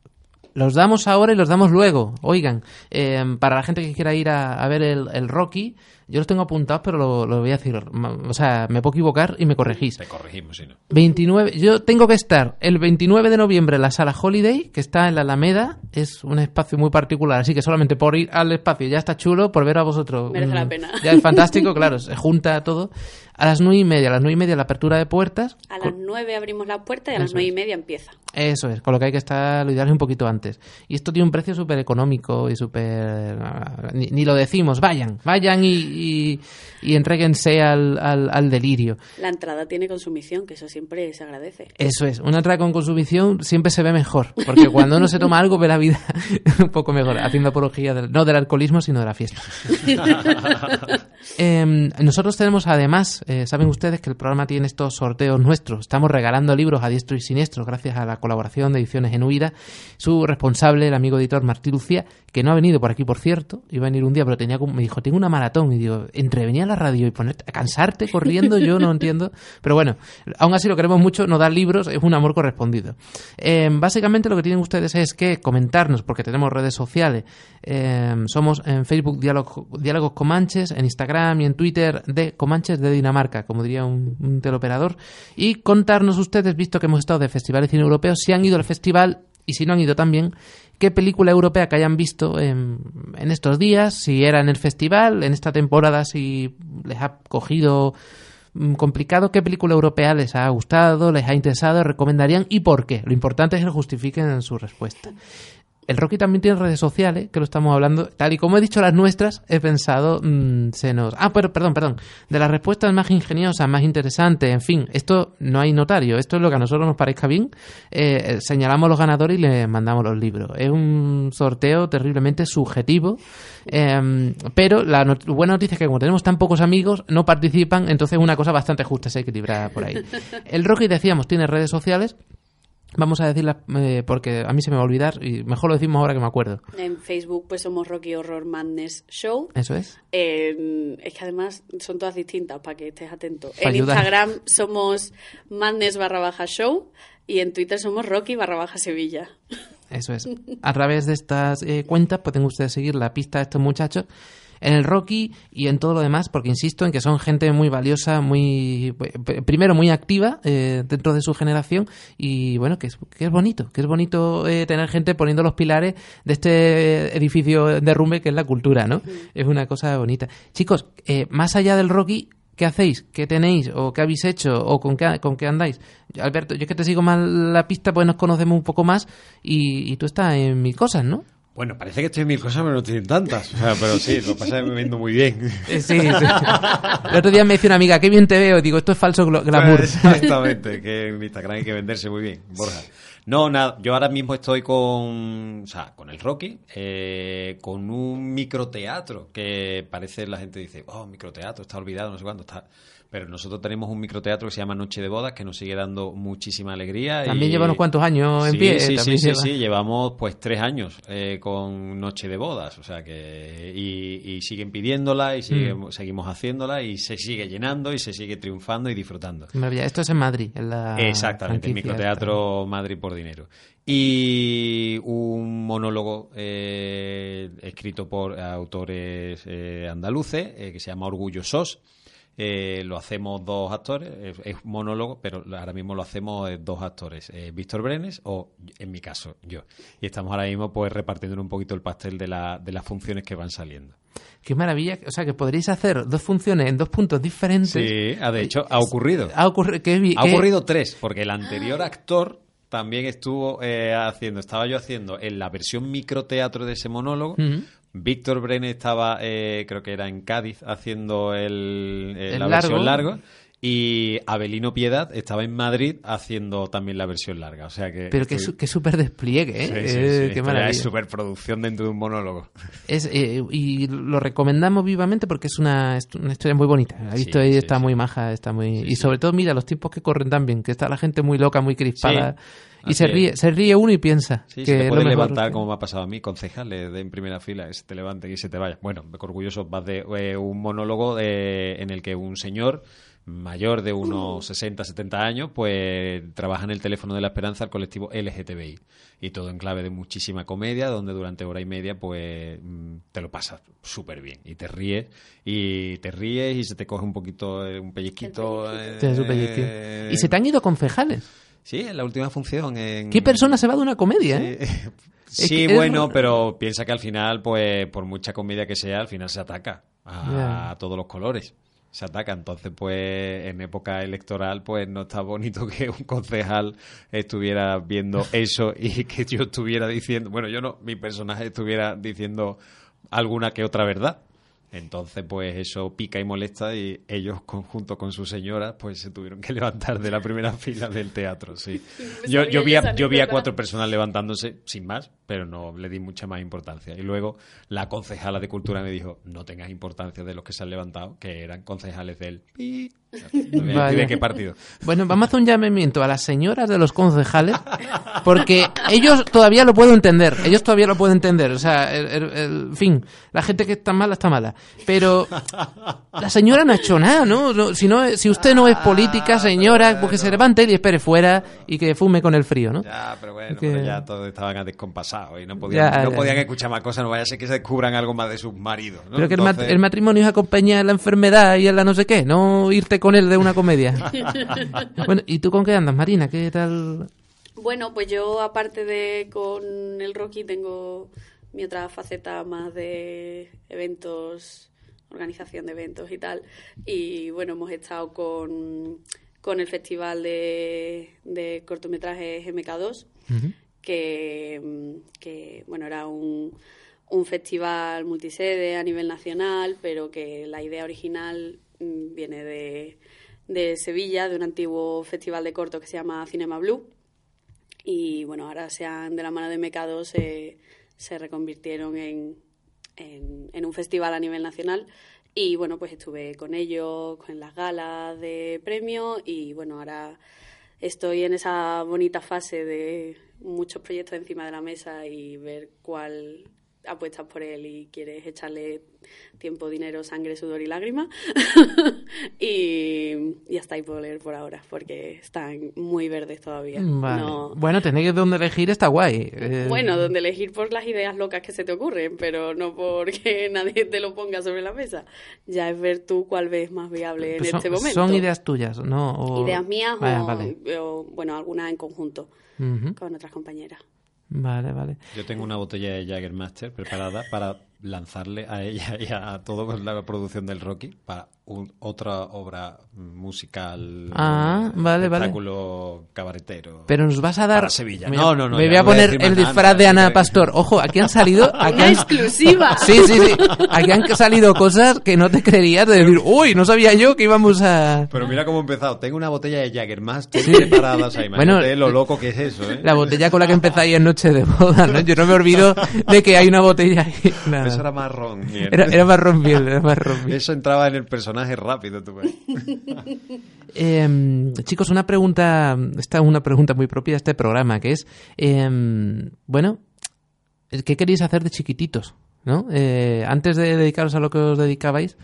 Los damos ahora y los damos luego. Oigan, em, para la gente que quiera ir a, a ver el, el Rocky, yo los tengo apuntados, pero lo, lo voy a decir. O sea, me puedo equivocar y me corregís. Te corregimos, si no. 29, yo tengo que estar el 29 de noviembre en la sala Holiday, que está en la Alameda. Es un espacio muy particular, así que solamente por ir al espacio ya está chulo, por ver a vosotros. Merece mm, la pena. Ya es fantástico, claro, se junta todo. A las nueve y media, a las nueve y media la apertura de puertas. A las nueve abrimos la puerta y a las nueve y media empieza. Eso es, con lo que hay que estar, lo ideal es un poquito antes. Y esto tiene un precio súper económico y súper... ah, Ni, ni lo decimos, vayan, vayan y, y, y entréguense al, al, al delirio. La entrada tiene consumición, que eso siempre se agradece. Eso es, una entrada con consumición siempre se ve mejor, porque cuando uno se toma algo ve la vida un poco mejor, haciendo apología del- no del alcoholismo, sino de la fiesta. Eh, nosotros tenemos además, eh, saben ustedes que el programa tiene estos sorteos nuestros, estamos regalando libros a diestro y siniestro gracias a la colaboración de Ediciones en Huida, su responsable, el amigo editor Martí Lucía, que no ha venido por aquí por cierto, iba a venir un día, pero tenía me dijo, tengo una maratón, y digo, entre venir a la radio y ponerte, a cansarte corriendo, yo no entiendo, pero bueno, aún así lo queremos mucho, no dar libros, es un amor correspondido. Eh, básicamente lo que tienen ustedes es que comentarnos, porque tenemos redes sociales, eh, somos en Facebook Diálogo- Diálogos Comanches, en Instagram y en Twitter de Comanches de Dinamarca, como diría un, un teleoperador, y contarnos ustedes, visto que hemos estado de Festival de Cine Europeo, si han ido al festival y si no han ido también, qué película europea que hayan visto en, estos días, si era en el festival, en esta temporada, si les ha cogido mm, complicado, qué película europea les ha gustado, les ha interesado, recomendarían y por qué. Lo importante es que justifiquen en su respuesta. El Rocky también tiene redes sociales, que lo estamos hablando. Tal y como he dicho las nuestras, he pensado, mm, se nos... Ah, pero, perdón, perdón. De las respuestas más ingeniosas, más interesantes, en fin, esto no hay notario. Esto es lo que a nosotros nos parezca bien. Eh, señalamos los ganadores y les mandamos los libros. Es un sorteo terriblemente subjetivo. eh, pero la not- buena noticia es que como tenemos tan pocos amigos, no participan, entonces es una cosa bastante justa, se equilibra por ahí. El Rocky, decíamos, tiene redes sociales. Vamos a decirlas eh, porque a mí se me va a olvidar y mejor lo decimos ahora que me acuerdo. En Facebook pues somos Rocky Horror Madness Show. Eso es. Eh, es que además son todas distintas para que estés atento. En ayudar. Instagram somos Madness barra baja show y en Twitter somos Rocky barra baja Sevilla. Eso es. A través de estas eh, cuentas pueden ustedes seguir la pista de estos muchachos en el Rocky y en todo lo demás, porque insisto en que son gente muy valiosa, muy primero muy activa eh, dentro de su generación y bueno, que es, que es bonito, que es bonito eh, tener gente poniendo los pilares de este edificio de derrumbe que es la cultura, ¿no? Es una cosa bonita. Chicos, eh, más allá del Rocky, ¿Qué hacéis? ¿Qué tenéis? ¿O qué habéis hecho? ¿O con qué, con qué andáis? Alberto, yo es que te sigo más la pista, pues nos conocemos un poco más y, y tú estás en mil cosas, ¿no? Bueno, parece que estoy en mil cosas, pero no estoy en tantas. O sea, pero sí, lo que pasa es que me vendo muy bien. Eh, Sí, sí. El otro día me dice una amiga, qué bien te veo. Digo, esto es falso glamour. Exactamente, que en Instagram hay que venderse muy bien, Borja. No, nada, yo ahora mismo estoy con, o sea, con el Rocky, eh, con un microteatro que parece la gente dice, oh, microteatro, está olvidado, no sé cuándo está. Pero nosotros tenemos un microteatro que se llama Noche de Bodas que nos sigue dando muchísima alegría. También y- lleva unos cuantos años en Sí, pie. Sí, sí, sí, lleva- sí, llevamos pues tres años eh, con Noche de Bodas, o sea que y, y siguen pidiéndola y sigue- Mm. seguimos haciéndola y se sigue llenando y se sigue triunfando y disfrutando. Maravilla. Esto es en Madrid, en la Exactamente, el microteatro Madrid por dinero. Y un monólogo eh, escrito por autores eh, andaluces eh, que se llama Orgullosos. Eh, lo hacemos dos actores, es, un monólogo, pero ahora mismo lo hacemos eh, dos actores, eh, Víctor Brenes o, en mi caso, yo. Y estamos ahora mismo pues repartiendo un poquito el pastel de, la, de las funciones que van saliendo. Qué maravilla. O sea, que podréis hacer dos funciones en dos puntos diferentes. Sí, de hecho, ha ocurrido. Ha vi- Ha ocurrido tres, porque el anterior actor también estuvo eh, haciendo, estaba yo haciendo en la versión microteatro de ese monólogo. Víctor Brenes estaba, eh, creo que era en Cádiz, haciendo el, eh, El la largo. versión largo. Y Abelino Piedad estaba en Madrid haciendo también la versión larga. O sea que. Pero que, estoy- qué súper despliegue, ¿eh? Sí, sí, Eh, sí. qué maravilla. es superproducción dentro de un monólogo. Es, eh, y lo recomendamos vivamente porque es una, es una historia muy bonita. La he visto ahí, está muy maja, está muy... Y sobre todo, mira, los tiempos que corren también, que está la gente muy loca, muy crispada. Y se es. ríe, se ríe uno y piensa Sí, que se te puede lo mejor. levantar, como me ha pasado a mí, concejales de en primera fila, se te levanten y se te vaya. Bueno, orgulloso vas de eh, un monólogo eh, en el que un señor mayor de unos 60, 70 años, pues trabaja en el teléfono de la esperanza al colectivo LGTBI. Y todo en clave de muchísima comedia, donde durante hora y media, pues mm, te lo pasas súper bien. Y te ríes, y te ríes, y se te coge un poquito, eh, un pellizquito. eh. Y se te han ido concejales. Sí, en la última función. En... ¿Qué persona se va de una comedia? eh? Sí, que es bueno, pero piensa que al final, pues, por mucha comedia que sea, al final se ataca a todos los colores. Se ataca. Entonces, pues, en época electoral, pues, no está bonito que un concejal estuviera viendo eso y que yo estuviera diciendo, bueno, yo no, mi personaje estuviera diciendo alguna que otra verdad. Entonces, pues eso pica y molesta y ellos, conjunto con su señora, pues se tuvieron que levantar de la primera fila del teatro, sí. Me Yo, yo, vi a, yo vi a cuatro personas levantándose sin más, pero no le di mucha más importancia. Y luego la concejala de cultura me dijo, no tengas importancia de los que se han levantado, que eran concejales del pi. No de qué partido. Bueno, vamos a hacer un llamamiento a las señoras de los concejales, porque ellos todavía lo pueden entender, ellos todavía lo pueden entender, o sea, el, el- el- en fin, la gente que está mala está mala, pero la señora no ha hecho nada, ¿no? No, si, no si usted no es política, señora, pues que se levante y espere fuera y que fume con el frío, ¿no? Ya, pero bueno, Que- pero ya todos estaban descompasados y no podían, Ya, no ya. podían escuchar más cosas, no vaya a ser que se descubran algo más de sus maridos. ¿no? Pero que el, mat- Entonces- el matrimonio es acompañar la enfermedad y en la no sé qué, no irte con él de una comedia. bueno, ¿y tú con qué andas, Marina? ¿Qué tal? Bueno, pues yo aparte de con el Rocky tengo mi otra faceta más de eventos, organización de eventos y tal. Y bueno, hemos estado con, con el festival de, de cortometrajes MK2, que, mm, que bueno, era un, un festival multisede a nivel nacional, pero que la idea original mm, viene de, de Sevilla, de un antiguo festival de corto que se llama Cinema Blue. Y bueno, ahora se han, de la mano de Mecado se, se reconvirtieron en, en, en un festival a nivel nacional. Y bueno, pues estuve con ellos, con las galas de premio y bueno, ahora estoy en esa bonita fase de muchos proyectos encima de la mesa y ver cuál apuestas por él y quieres echarle tiempo, dinero, sangre, sudor y lágrimas. y, y hasta ahí puedo leer por ahora, porque están muy verdes todavía. Vale. No- Bueno, tenéis donde elegir, está guay. Eh, bueno, donde elegir por las ideas locas que se te ocurren, pero no porque nadie te lo ponga sobre la mesa. Ya es ver tú cuál ves más viable en pues son, este momento. son ideas tuyas, ¿no? O- Ideas mías o, vale. o, bueno, algunas en conjunto con otras compañeras. Vale, vale. Yo tengo una botella de Jaggermaster preparada para lanzarle a ella y a todo la producción del Rocky para un- otra obra musical. Ah, vale, vale. espectáculo cabaretero. Pero nos vas a dar. Para Sevilla. Me, No, no, no, Me voy a no voy a poner más el nada, disfraz de Ana que- Pastor. Ojo, aquí han salido. Aquí ¡Una han- exclusiva! Sí, sí, sí. Aquí han salido cosas que no te creerías de decir, uy, no sabía yo que íbamos a. Pero mira cómo he empezado. Tengo una botella de Jaggermaster preparada. O sea, imagínate Bueno, lo loco que es eso, ¿eh? La botella con la que empezáis en noche de boda, ¿no? Yo no me olvido de que hay una botella ahí. Nada. Eso era marrón. Era, era marrón era marrón miel. Eso entraba en el personaje rápido, tú. Eh, chicos, una pregunta, esta es una pregunta muy propia de este programa, que es, eh, bueno, ¿qué queréis hacer de chiquititos? ¿no? Eh, antes de dedicaros a lo que os dedicabais,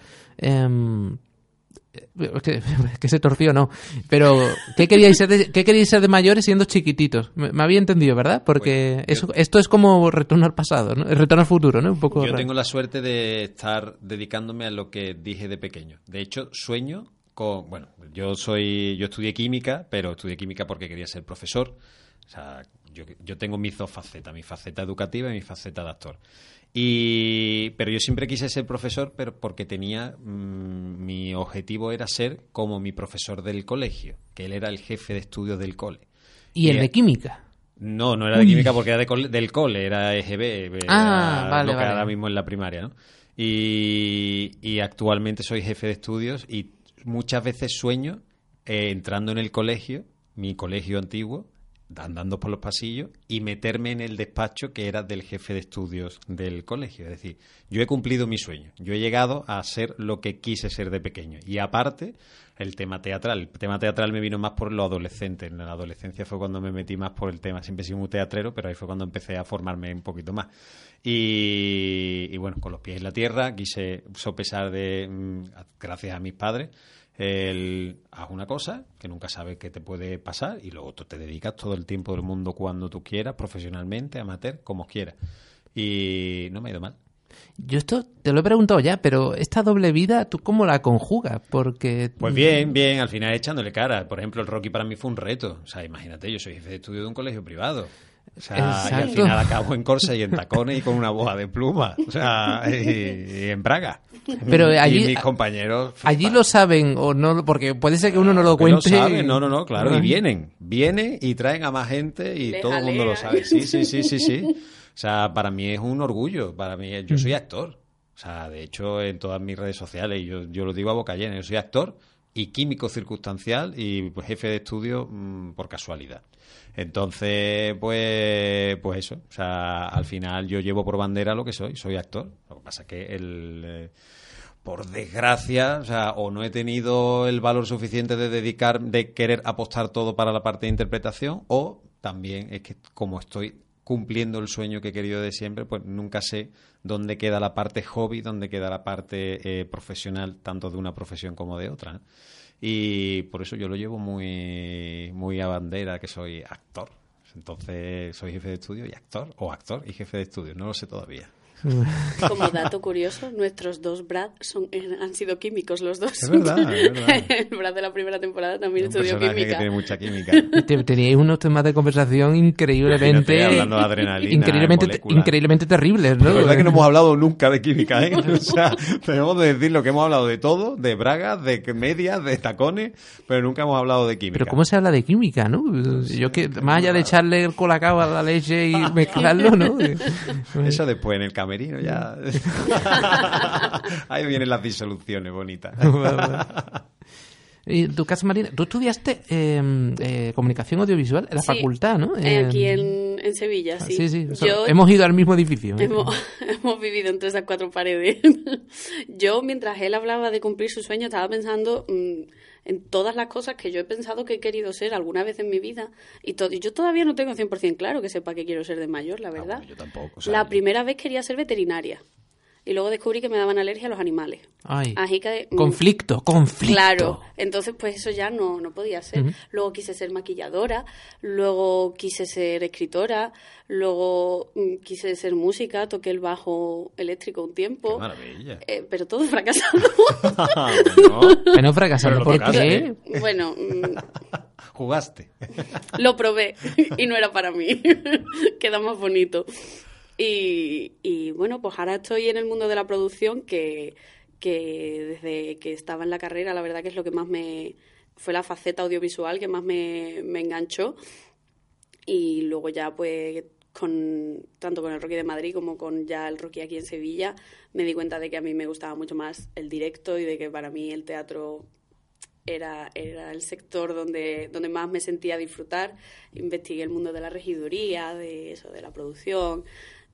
eh, que, que se torció, no. Pero, ¿qué queríais ser de, qué queríais ser de mayores siendo chiquititos? Me, me había entendido, ¿verdad? Porque yo- eso, esto es como retorno al pasado, ¿no? El retorno al futuro, ¿no? Un poco Yo raro. tengo la suerte de estar dedicándome a lo que dije de pequeño. De hecho, sueño con, bueno, yo soy, yo estudié química, pero estudié química porque quería ser profesor. O sea, yo, yo tengo mis dos facetas, mi faceta educativa y mi faceta de actor. Y, pero yo siempre quise ser profesor, pero porque tenía, mm, mi objetivo era ser como mi profesor del colegio, que él era el jefe de estudios del cole. Y el de química. No, no era de química porque era de cole- del cole, era EGB, Ah, vale, lo que vale. ahora mismo en la primaria, ¿no? Y, y actualmente soy jefe de estudios y muchas veces sueño eh, entrando en el colegio, mi colegio antiguo, andando por los pasillos y meterme en el despacho que era del jefe de estudios del colegio. Es decir, yo he cumplido mi sueño. Yo he llegado a ser lo que quise ser de pequeño. Y aparte, el tema teatral. El tema teatral me vino más por lo adolescente. En la adolescencia fue cuando me metí más por el tema. Siempre he sido muy teatrero, pero ahí fue cuando empecé a formarme un poquito más. Y, bueno, con los pies en la tierra, quise sopesar de, mm, gracias a mis padres, el haz una cosa que nunca sabes qué te puede pasar y luego tú te dedicas todo el tiempo del mundo cuando tú quieras, profesionalmente, amateur, como quieras. Y no me ha ido mal. Yo esto te lo he preguntado ya, pero esta doble vida, ¿tú cómo la conjugas? Porque... Pues bien, bien, al final echándole cara. Por ejemplo, el Rocky para mí fue un reto. O sea, imagínate, yo soy jefe de estudio de un colegio privado. O sea, y al final acabo en corsa y en tacones y con una boa de pluma. O sea, y, y en Braga. Pero allí- y mis compañeros... Allí lo saben o no, porque puede ser que uno no lo cuente. saben, no, no, no, claro, y Ay. vienen, vienen y traen a más gente y Les todo el mundo lo sabe. Sí, sí, sí, sí, sí. O sea, para mí es un orgullo, para mí, yo Mm. soy actor. O sea, de hecho, en todas mis redes sociales, yo, yo lo digo a boca llena, yo soy actor y químico circunstancial y pues, jefe de estudio mm, por casualidad. Entonces, pues, pues eso. O sea, al final yo llevo por bandera lo que soy, soy actor. Lo que pasa es que el... eh, por desgracia, o sea, o no he tenido el valor suficiente de dedicar, de querer apostar todo para la parte de interpretación, o también es que como estoy cumpliendo el sueño que he querido de siempre, pues nunca sé dónde queda la parte hobby, dónde queda la parte eh, profesional, tanto de una profesión como de otra. ¿no? Y por eso yo lo llevo muy, muy a bandera, que soy actor. Entonces soy jefe de estudio y actor, o actor y jefe de estudio, no lo sé todavía. Como dato curioso, nuestros dos Brad son, eh, han sido químicos los dos. Es verdad, es verdad. El Brad de la primera temporada también un estudió personaje que química. tiene mucha química. Te- Teníais unos temas de conversación increíblemente. Imagínate, hablando de adrenalina, increíblemente, increíblemente terribles, ¿no? La verdad que no hemos hablado nunca de química, ¿eh? O sea, tenemos de decir lo que hemos hablado de todo, de bragas, de medias, de tacones, pero nunca hemos hablado de química. Pero ¿cómo se habla de química, no? Yo que, más allá de echarle el colacao a la leche y mezclarlo, ¿no? Eso después en el camerino ya. Ahí vienen las disoluciones bonitas. Y tu caso, Marina, tú estudiaste eh, eh, comunicación audiovisual en la Sí, facultad, ¿no? eh, aquí Eh, en, en Sevilla, sí. Sí, sí. o sea, Yo- Hemos ido al mismo edificio. ¿eh? Hemos, hemos vivido entre esas cuatro paredes. Yo, mientras él hablaba de cumplir su sueño, estaba pensando mm, en todas las cosas que yo he pensado que he querido ser alguna vez en mi vida. Y, to- yo todavía no tengo 100% claro que sepa que quiero ser de mayor, la verdad. Ah, bueno, yo tampoco, o sea, la yo- primera vez quería ser veterinaria. Y luego descubrí que me daban alergia a los animales. Ay. Así que... mm, Conflicto, conflicto. Claro, entonces pues eso ya no, no podía ser. Luego quise ser maquilladora, luego quise ser escritora, luego mm, quise ser música, toqué el bajo eléctrico un Qué tiempo, maravilla. eh, pero todo fracasado. Bueno, Que no fracasando. ¿Por qué? bueno, mm, jugaste. lo probé y no era para mí. Queda más bonito. Y, bueno, pues ahora estoy en el mundo de la producción que, que desde que estaba en la carrera, la verdad que es lo que más me... fue la faceta audiovisual que más me, me enganchó. Y luego ya pues con tanto con el Rocky de Madrid como con ya el Rocky aquí en Sevilla, me di cuenta de que a mí me gustaba mucho más el directo y de que para mí el teatro era, era el sector donde, donde más me sentía disfrutar. Investigué el mundo de la regiduría, de eso, de la producción,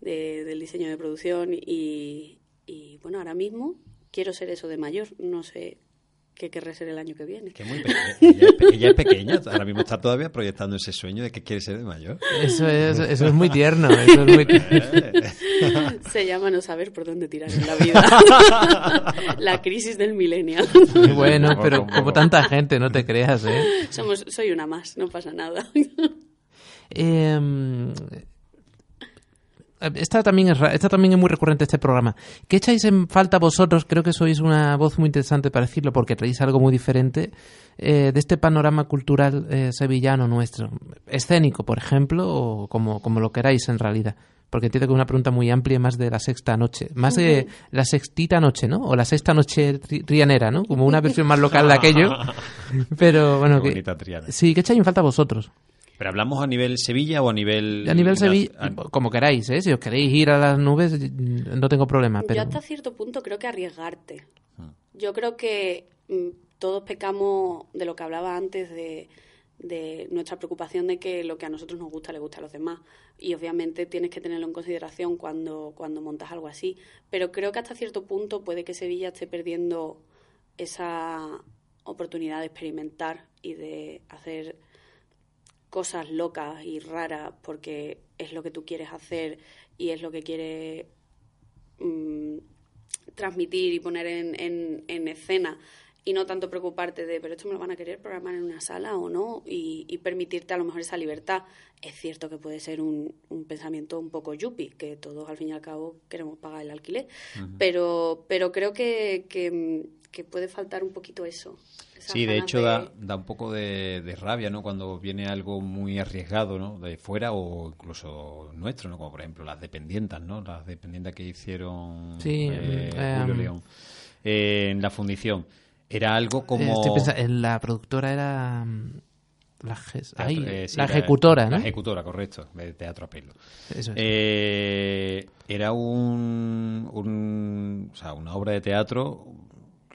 de- del diseño de producción y, y, bueno, ahora mismo quiero ser eso de mayor. No sé qué querré ser el año que viene. Que muy pequeña. Ella es, pe- ella es pequeña, ahora mismo está todavía proyectando ese sueño de que quiere ser de mayor. Eso es, eso es muy tierno. Eso es muy Se llama no saber por dónde tirar en la vida. la crisis del millennial. Bueno, pero como tanta gente, no te creas, ¿eh? Somos, soy una más, no pasa nada. Eh, esta también es ra- esta también es muy recurrente este programa. ¿Qué echáis en falta vosotros? Creo que sois una voz muy interesante para decirlo porque traéis algo muy diferente eh, de este panorama cultural eh, sevillano nuestro, escénico, por ejemplo, o como, como lo queráis en realidad. Porque entiendo que es una pregunta muy amplia, más de la sexta noche, más de la sextita noche, ¿no? O la sexta noche tri- trianera, ¿no? Como una versión más local de aquello. Pero bueno, Qué que, sí, ¿qué echáis en falta vosotros? ¿Pero hablamos a nivel Sevilla o a nivel...? A nivel Sevilla, a- como queráis, ¿eh? Si os queréis ir a las nubes, no tengo problema. Yo hasta cierto punto creo que arriesgarte. Ah. Yo creo que mm, todos pecamos de lo que hablaba antes de, de nuestra preocupación de que lo que a nosotros nos gusta le gusta a los demás. Y obviamente tienes que tenerlo en consideración cuando, cuando montas algo así. Pero creo que hasta cierto punto puede que Sevilla esté perdiendo esa oportunidad de experimentar y de hacer cosas locas y raras porque es lo que tú quieres hacer y es lo que quieres mm, transmitir y poner en, en, en escena y no tanto preocuparte de, pero esto me lo van a querer programar en una sala o no, y, y permitirte a lo mejor esa libertad. Es cierto que puede ser un, un, pensamiento un poco yuppie, que todos al fin y al cabo queremos pagar el alquiler, uh -huh. pero, pero creo que, que, que, puede faltar un poquito eso. Sí, de hecho de... Da, da un poco de, de, rabia, ¿no? Cuando viene algo muy arriesgado, ¿no? De fuera o incluso nuestro, ¿no? Como por ejemplo las dependientas, ¿no? Las dependientas que hicieron sí, eh, Julio um... León eh, en la fundición era algo como... Estoy pensando, la productora era... La, Ay, eh, sí, la ejecutora, la, ¿no? La ejecutora, correcto, de teatro a pelo. Eso es. eh, era un, un, o sea, una obra de teatro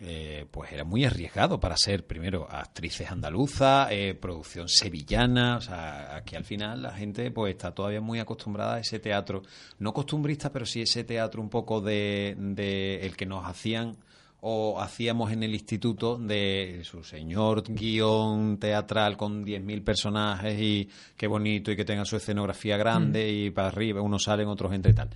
eh, pues era muy arriesgado para ser primero actrices andaluzas, eh, producción sevillana, o sea, aquí al final la gente pues está todavía muy acostumbrada a ese teatro, no costumbrista, pero sí ese teatro un poco de, de el que nos hacían o hacíamos en el instituto de su señor guion teatral con 10.000 personajes y qué bonito y que tenga su escenografía grande mm. y para arriba unos salen, otros entre y tal.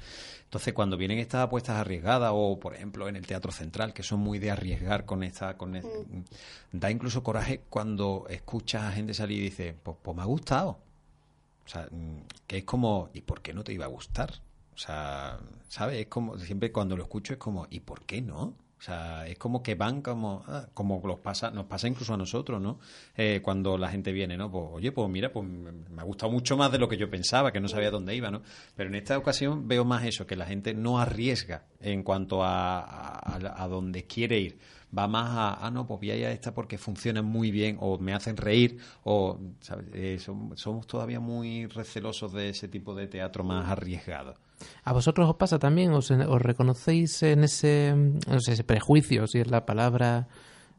Entonces, cuando vienen estas apuestas arriesgadas o, por ejemplo, en el Teatro Central, que son muy de arriesgar con esta... Con este, mm. Da incluso coraje cuando escuchas a gente salir y dice, pues, pues me ha gustado. O sea, que es como, ¿y por qué no te iba a gustar? O sea, ¿sabes? Es como, siempre cuando lo escucho es como, ¿y por qué no? O sea, es como que van como, ah, como los pasa, nos pasa incluso a nosotros, ¿no? Eh, cuando la gente viene, ¿no? Pues, oye, pues mira, pues me ha gustado mucho más de lo que yo pensaba, que no sabía dónde iba, ¿no? Pero en esta ocasión veo más eso, que la gente no arriesga en cuanto a, a, a dónde quiere ir. Va más a, ah, no, pues voy a ir a esta porque funcionan muy bien, o me hacen reír, o, ¿sabes? Eh, somos todavía muy recelosos de ese tipo de teatro más arriesgado. ¿A vosotros os pasa también? ¿Os, os reconocéis en ese, no sé, ese prejuicio, si es la palabra,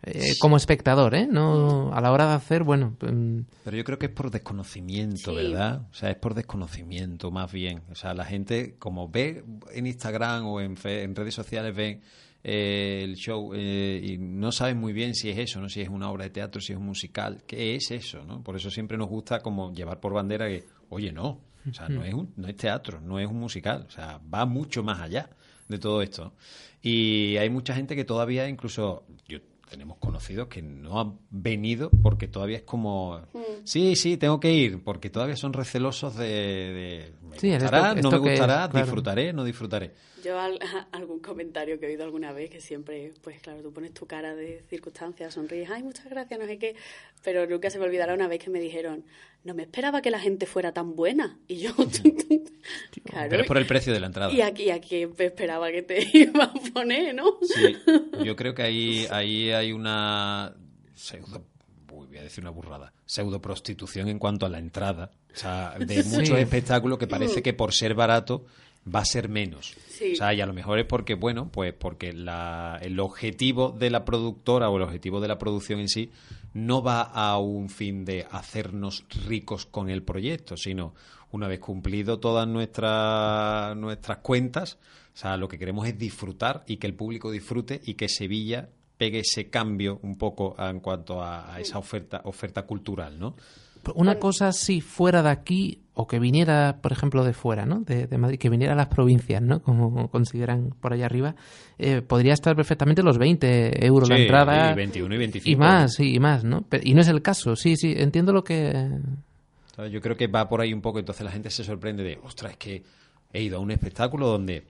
eh, como espectador, ¿eh? No, a la hora de hacer, bueno... Um... Pero yo creo que es por desconocimiento, sí. ¿verdad? O sea, es por desconocimiento más bien. O sea, la gente, como ve en Instagram o en, fe, en redes sociales, ven eh, el show eh, y no saben muy bien si es eso, ¿no? Si es una obra de teatro, si es un musical. ¿Qué es eso, no? Por eso siempre nos gusta como llevar por bandera que, oye, no, o sea, no es, un, no es teatro, no es un musical, o sea, va mucho más allá de todo esto. Y hay mucha gente que todavía, incluso, yo tenemos conocidos que no han venido porque todavía es como, mm. sí, sí, tengo que ir, porque todavía son recelosos de, de me sí, gustará, esto, no me gustará, es, claro. disfrutaré, no disfrutaré. Yo al, algún comentario que he oído alguna vez que siempre, pues claro, tú pones tu cara de circunstancia, sonríes, ay, muchas gracias, no sé qué, pero nunca se me olvidará una vez que me dijeron, no me esperaba que la gente fuera tan buena. Y yo, claro, Pero es por el precio de la entrada. Y aquí, aquí esperaba que te iba a poner, ¿no? Sí, yo creo que ahí, ahí hay una pseudo voy a decir una burrada, pseudo prostitución en cuanto a la entrada. O sea, de muchos sí. espectáculos que parece que por ser barato va a ser menos. Sí. O sea, y a lo mejor es porque, bueno, pues porque la, el objetivo de la productora o el objetivo de la producción en sí no va a un fin de hacernos ricos con el proyecto, sino una vez cumplido todas nuestras nuestras cuentas, o sea, lo que queremos es disfrutar y que el público disfrute y que Sevilla pegue ese cambio un poco en cuanto a, a esa oferta oferta cultural, ¿no? Una cosa si fuera de aquí o que viniera, por ejemplo, de fuera, ¿no? De, de Madrid, que viniera a las provincias, ¿no? Como consideran por allá arriba, eh, podría estar perfectamente los 20 euros sí, la entrada. Y 21 y 25. Y más, sí, y más, ¿no? Pero, y no es el caso, sí, sí, entiendo lo que... Yo creo que va por ahí un poco, entonces la gente se sorprende de, ostras, es que he ido a un espectáculo donde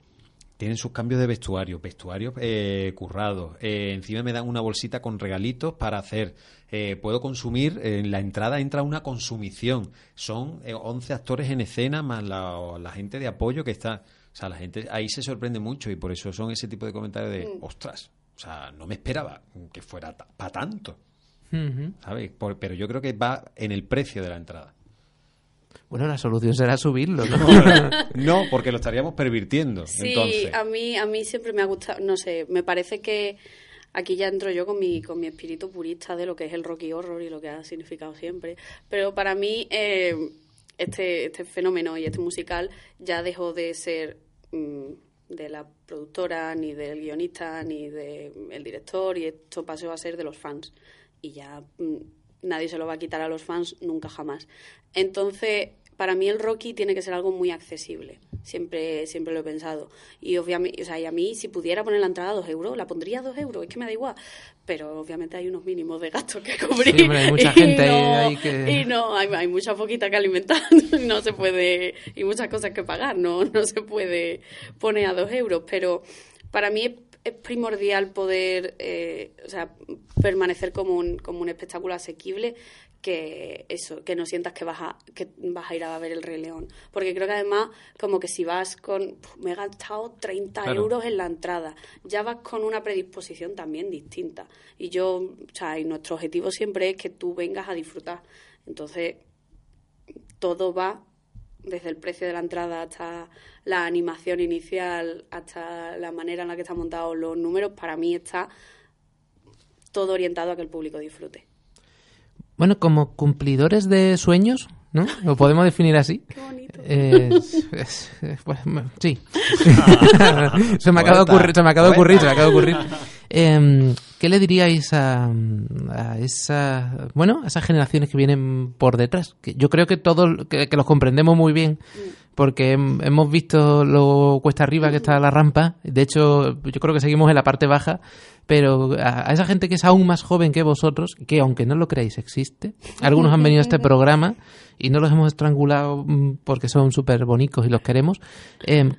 tienen sus cambios de vestuario, vestuarios eh, currados. Eh, encima me dan una bolsita con regalitos para hacer. Eh, puedo consumir, en la entrada entra una consumición. Son 11 actores en escena más la, la, gente de apoyo que está. O sea, la gente ahí se sorprende mucho y por eso son ese tipo de comentarios de, mm. ostras, o sea, no me esperaba que fuera para tanto. Uh -huh. ¿Sabes? Por, pero yo creo que va en el precio de la entrada. Bueno, la solución será subirlo, ¿no? no, porque lo estaríamos pervirtiendo. Sí, entonces. a mí, a mí siempre me ha gustado, no sé, me parece que aquí ya entro yo con mi, con mi espíritu purista de lo que es el Rocky Horror y lo que ha significado siempre. Pero para mí, eh, este, este fenómeno y este musical ya dejó de ser mm, de la productora, ni del guionista, ni del director, y esto pasó a ser de los fans. Y ya mm, nadie se lo va a quitar a los fans nunca jamás. Entonces, para mí el Rocky tiene que ser algo muy accesible. Siempre, siempre lo he pensado. Y obviamente, o sea, y a mí, si pudiera poner la entrada a dos euros, la pondría a dos euros, es que me da igual. Pero obviamente hay unos mínimos de gastos que cubrir. Sí, hombre, hay mucha y gente ahí- no, ahí que- Y no, hay, hay mucha poquita que alimentar, no se puede, y muchas cosas que pagar, no, no se puede poner a dos euros. Pero para mí es, es primordial poder, eh, o sea, permanecer como un, como un espectáculo asequible que eso, que no sientas que vas a, que vas a ir a ver el Rey León. Porque creo que además, como que si vas con, "Puf, me he gastado 30 Claro. euros en la entrada, ya vas con una predisposición también distinta. Y yo, o sea, y nuestro objetivo siempre es que tú vengas a disfrutar. Entonces, todo va desde el precio de la entrada hasta la animación inicial, hasta la manera en la que están montados los números, para mí está todo orientado a que el público disfrute. Bueno, como cumplidores de sueños, ¿no? Lo podemos definir así. Qué bonito. Eh, es- es- es- pues, sí. se me acaba de ocurrir, se me acaba de ocurrir, se me acaba de ocurrir. Em, ¿Qué le diríais a, a esa, bueno, a esas generaciones que vienen por detrás? Que yo creo que todos, que, que los comprendemos muy bien, porque hem- hemos visto lo cuesta arriba que está la rampa. De hecho, yo creo que seguimos en la parte baja, pero a, a esa gente que es aún más joven que vosotros, que aunque no lo creáis existe, algunos han venido a este programa y no los hemos estrangulado mm, porque son súper bonitos y los queremos. em,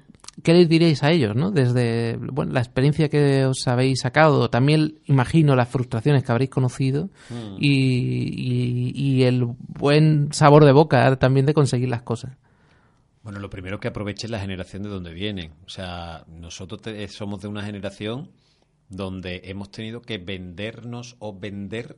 ¿Qué les diréis a ellos, no? Desde bueno, la experiencia que os habéis sacado, también imagino las frustraciones que habréis conocido y, y- y el buen sabor de boca también de conseguir las cosas. Bueno, lo primero que aprovechen la generación de donde vienen. O sea, nosotros te- somos de una generación donde hemos tenido que vendernos o vender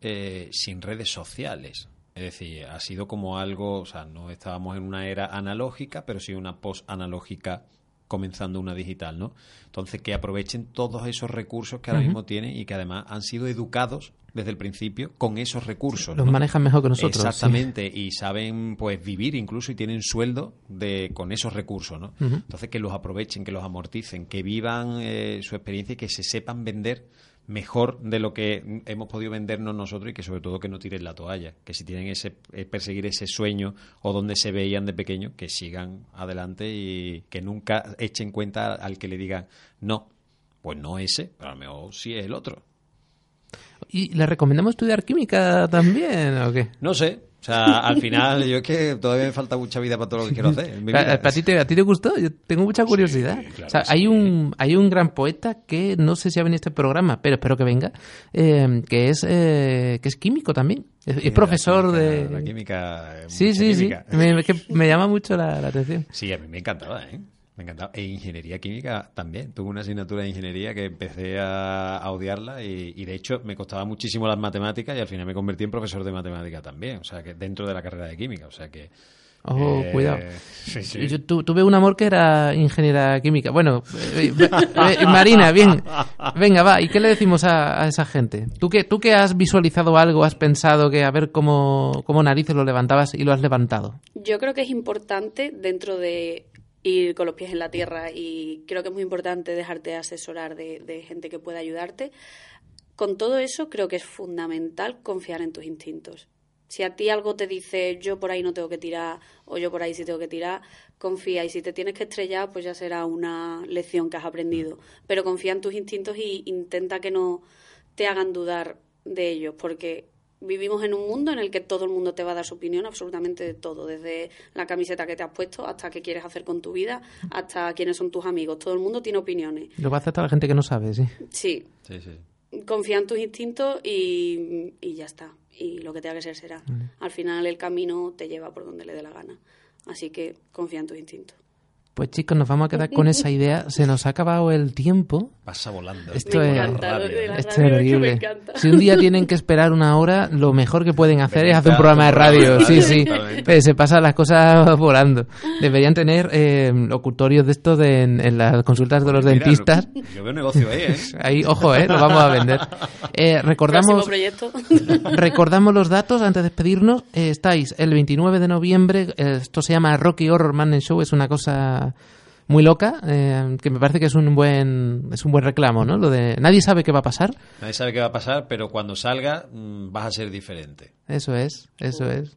eh, sin redes sociales. Es decir, ha sido como algo, o sea, no estábamos en una era analógica, pero sí una post-analógica comenzando una digital, ¿no? Entonces, que aprovechen todos esos recursos que ahora mismo tienen y que además han sido educados desde el principio con esos recursos. Los ¿no? manejan mejor que nosotros. sí. Exactamente, y saben pues vivir incluso y tienen sueldo de con esos recursos, ¿no? Entonces que los aprovechen, que los amorticen, que vivan eh, su experiencia y que se sepan vender mejor de lo que hemos podido vendernos nosotros y que sobre todo que no tiren la toalla, que si tienen ese eh, perseguir ese sueño o donde se veían de pequeño, que sigan adelante y que nunca echen cuenta al que le digan no, pues no ese, pero a lo mejor sí es el otro. ¿Y le recomendamos estudiar química también o qué? No sé. O sea, al final, yo es que todavía me falta mucha vida para todo lo que quiero hacer. ¿A, ti te, a ti te gustó? Yo tengo mucha curiosidad. claro O sea, hay, sí. un, hay un gran poeta que no sé si ha venido a este programa, pero espero que venga, eh, que, es, eh, que es químico también. Es, es La profesor química- de... La química. Sí, sí, sí. química. Me, me- que me llama mucho la, la atención. Sí, a mí me encantaba, ¿eh? Me encantaba. E ingeniería química también. Tuve una asignatura de ingeniería que empecé a, a odiarla y, y, de hecho me costaba muchísimo las matemáticas y al final me convertí en profesor de matemática también. O sea, que dentro de la carrera de química. O sea que. Oh, eh, cuidado. Sí, sí. Yo tu- tuve un amor que era ingeniera química. Bueno, eh, eh, Marina, bien. Venga, va. ¿Y qué le decimos a, a esa gente? ¿Tú que, tú que has visualizado algo, has pensado que a ver cómo, cómo narices lo levantabas y lo has levantado? Yo creo que es importante dentro de ir con los pies en la tierra y creo que es muy importante dejarte asesorar de, gente que pueda ayudarte. Con todo eso creo que es fundamental confiar en tus instintos. Si a ti algo te dice yo por ahí no tengo que tirar o yo por ahí sí tengo que tirar, confía y si te tienes que estrellar pues ya será una lección que has aprendido. Pero confía en tus instintos y intenta que no te hagan dudar de ellos porque vivimos en un mundo en el que todo el mundo te va a dar su opinión absolutamente de todo, desde la camiseta que te has puesto hasta qué quieres hacer con tu vida, hasta quiénes son tus amigos. Todo el mundo tiene opiniones. Lo va a aceptar la gente que no sabe, sí. Sí, Sí, sí. confía en tus instintos y, y ya está. Y lo que tenga que ser será. Al final el camino te lleva por donde le dé la gana. Así que confía en tus instintos. Pues chicos, nos vamos a quedar con esa idea. Se nos ha acabado el tiempo, Pasa volando. Esto Me es, esto es encanta. Si un día tienen que esperar una hora, lo mejor que pueden hacer es hacer un programa de radio. Sí, sí. Eh, Se pasan las cosas volando. Deberían tener eh, locutorios de estos de- en, en las consultas de los Mira, dentistas. Yo veo negocio ahí, ¿eh? Ahí, ojo, eh, lo vamos a vender. Eh, recordamos, proyecto. recordamos los datos antes de despedirnos. Eh, estáis el 29 de noviembre. eh, esto se llama Rocky Horror Madness Show. Es una cosa muy loca eh, que me parece que es un buen es un buen reclamo, ¿no? Lo de nadie sabe qué va a pasar. Nadie sabe qué va a pasar, pero cuando salga mm, vas a ser diferente. Eso es, eso es.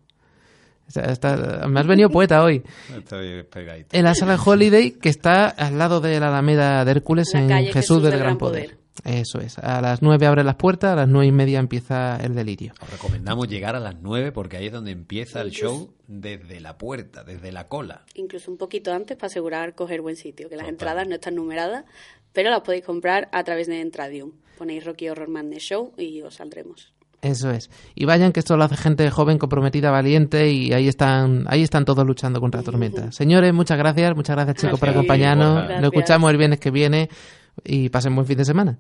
Está- está- me has venido poeta hoy. Estoy pegadito. En la sala Holiday, que está al lado de la Alameda de Hércules, La en Jesús, del Gran Poder. Eso es. A las nueve abre las puertas, a las nueve y media empieza el delirio. Os recomendamos llegar a las 9 porque ahí es donde empieza el show desde la puerta, desde la cola. Incluso un poquito antes para asegurar coger buen sitio, que las Total. entradas no están numeradas, pero las podéis comprar a través de Entradium. Ponéis Rocky Horror Madness Show y os saldremos. Eso es. Y vayan que esto lo hace gente joven, comprometida, valiente y ahí están, ahí están todos luchando contra la tormenta. Señores, muchas gracias, muchas gracias chicos por acompañarnos. Gracias. Nos escuchamos el viernes que viene y pasen buen fin de semana.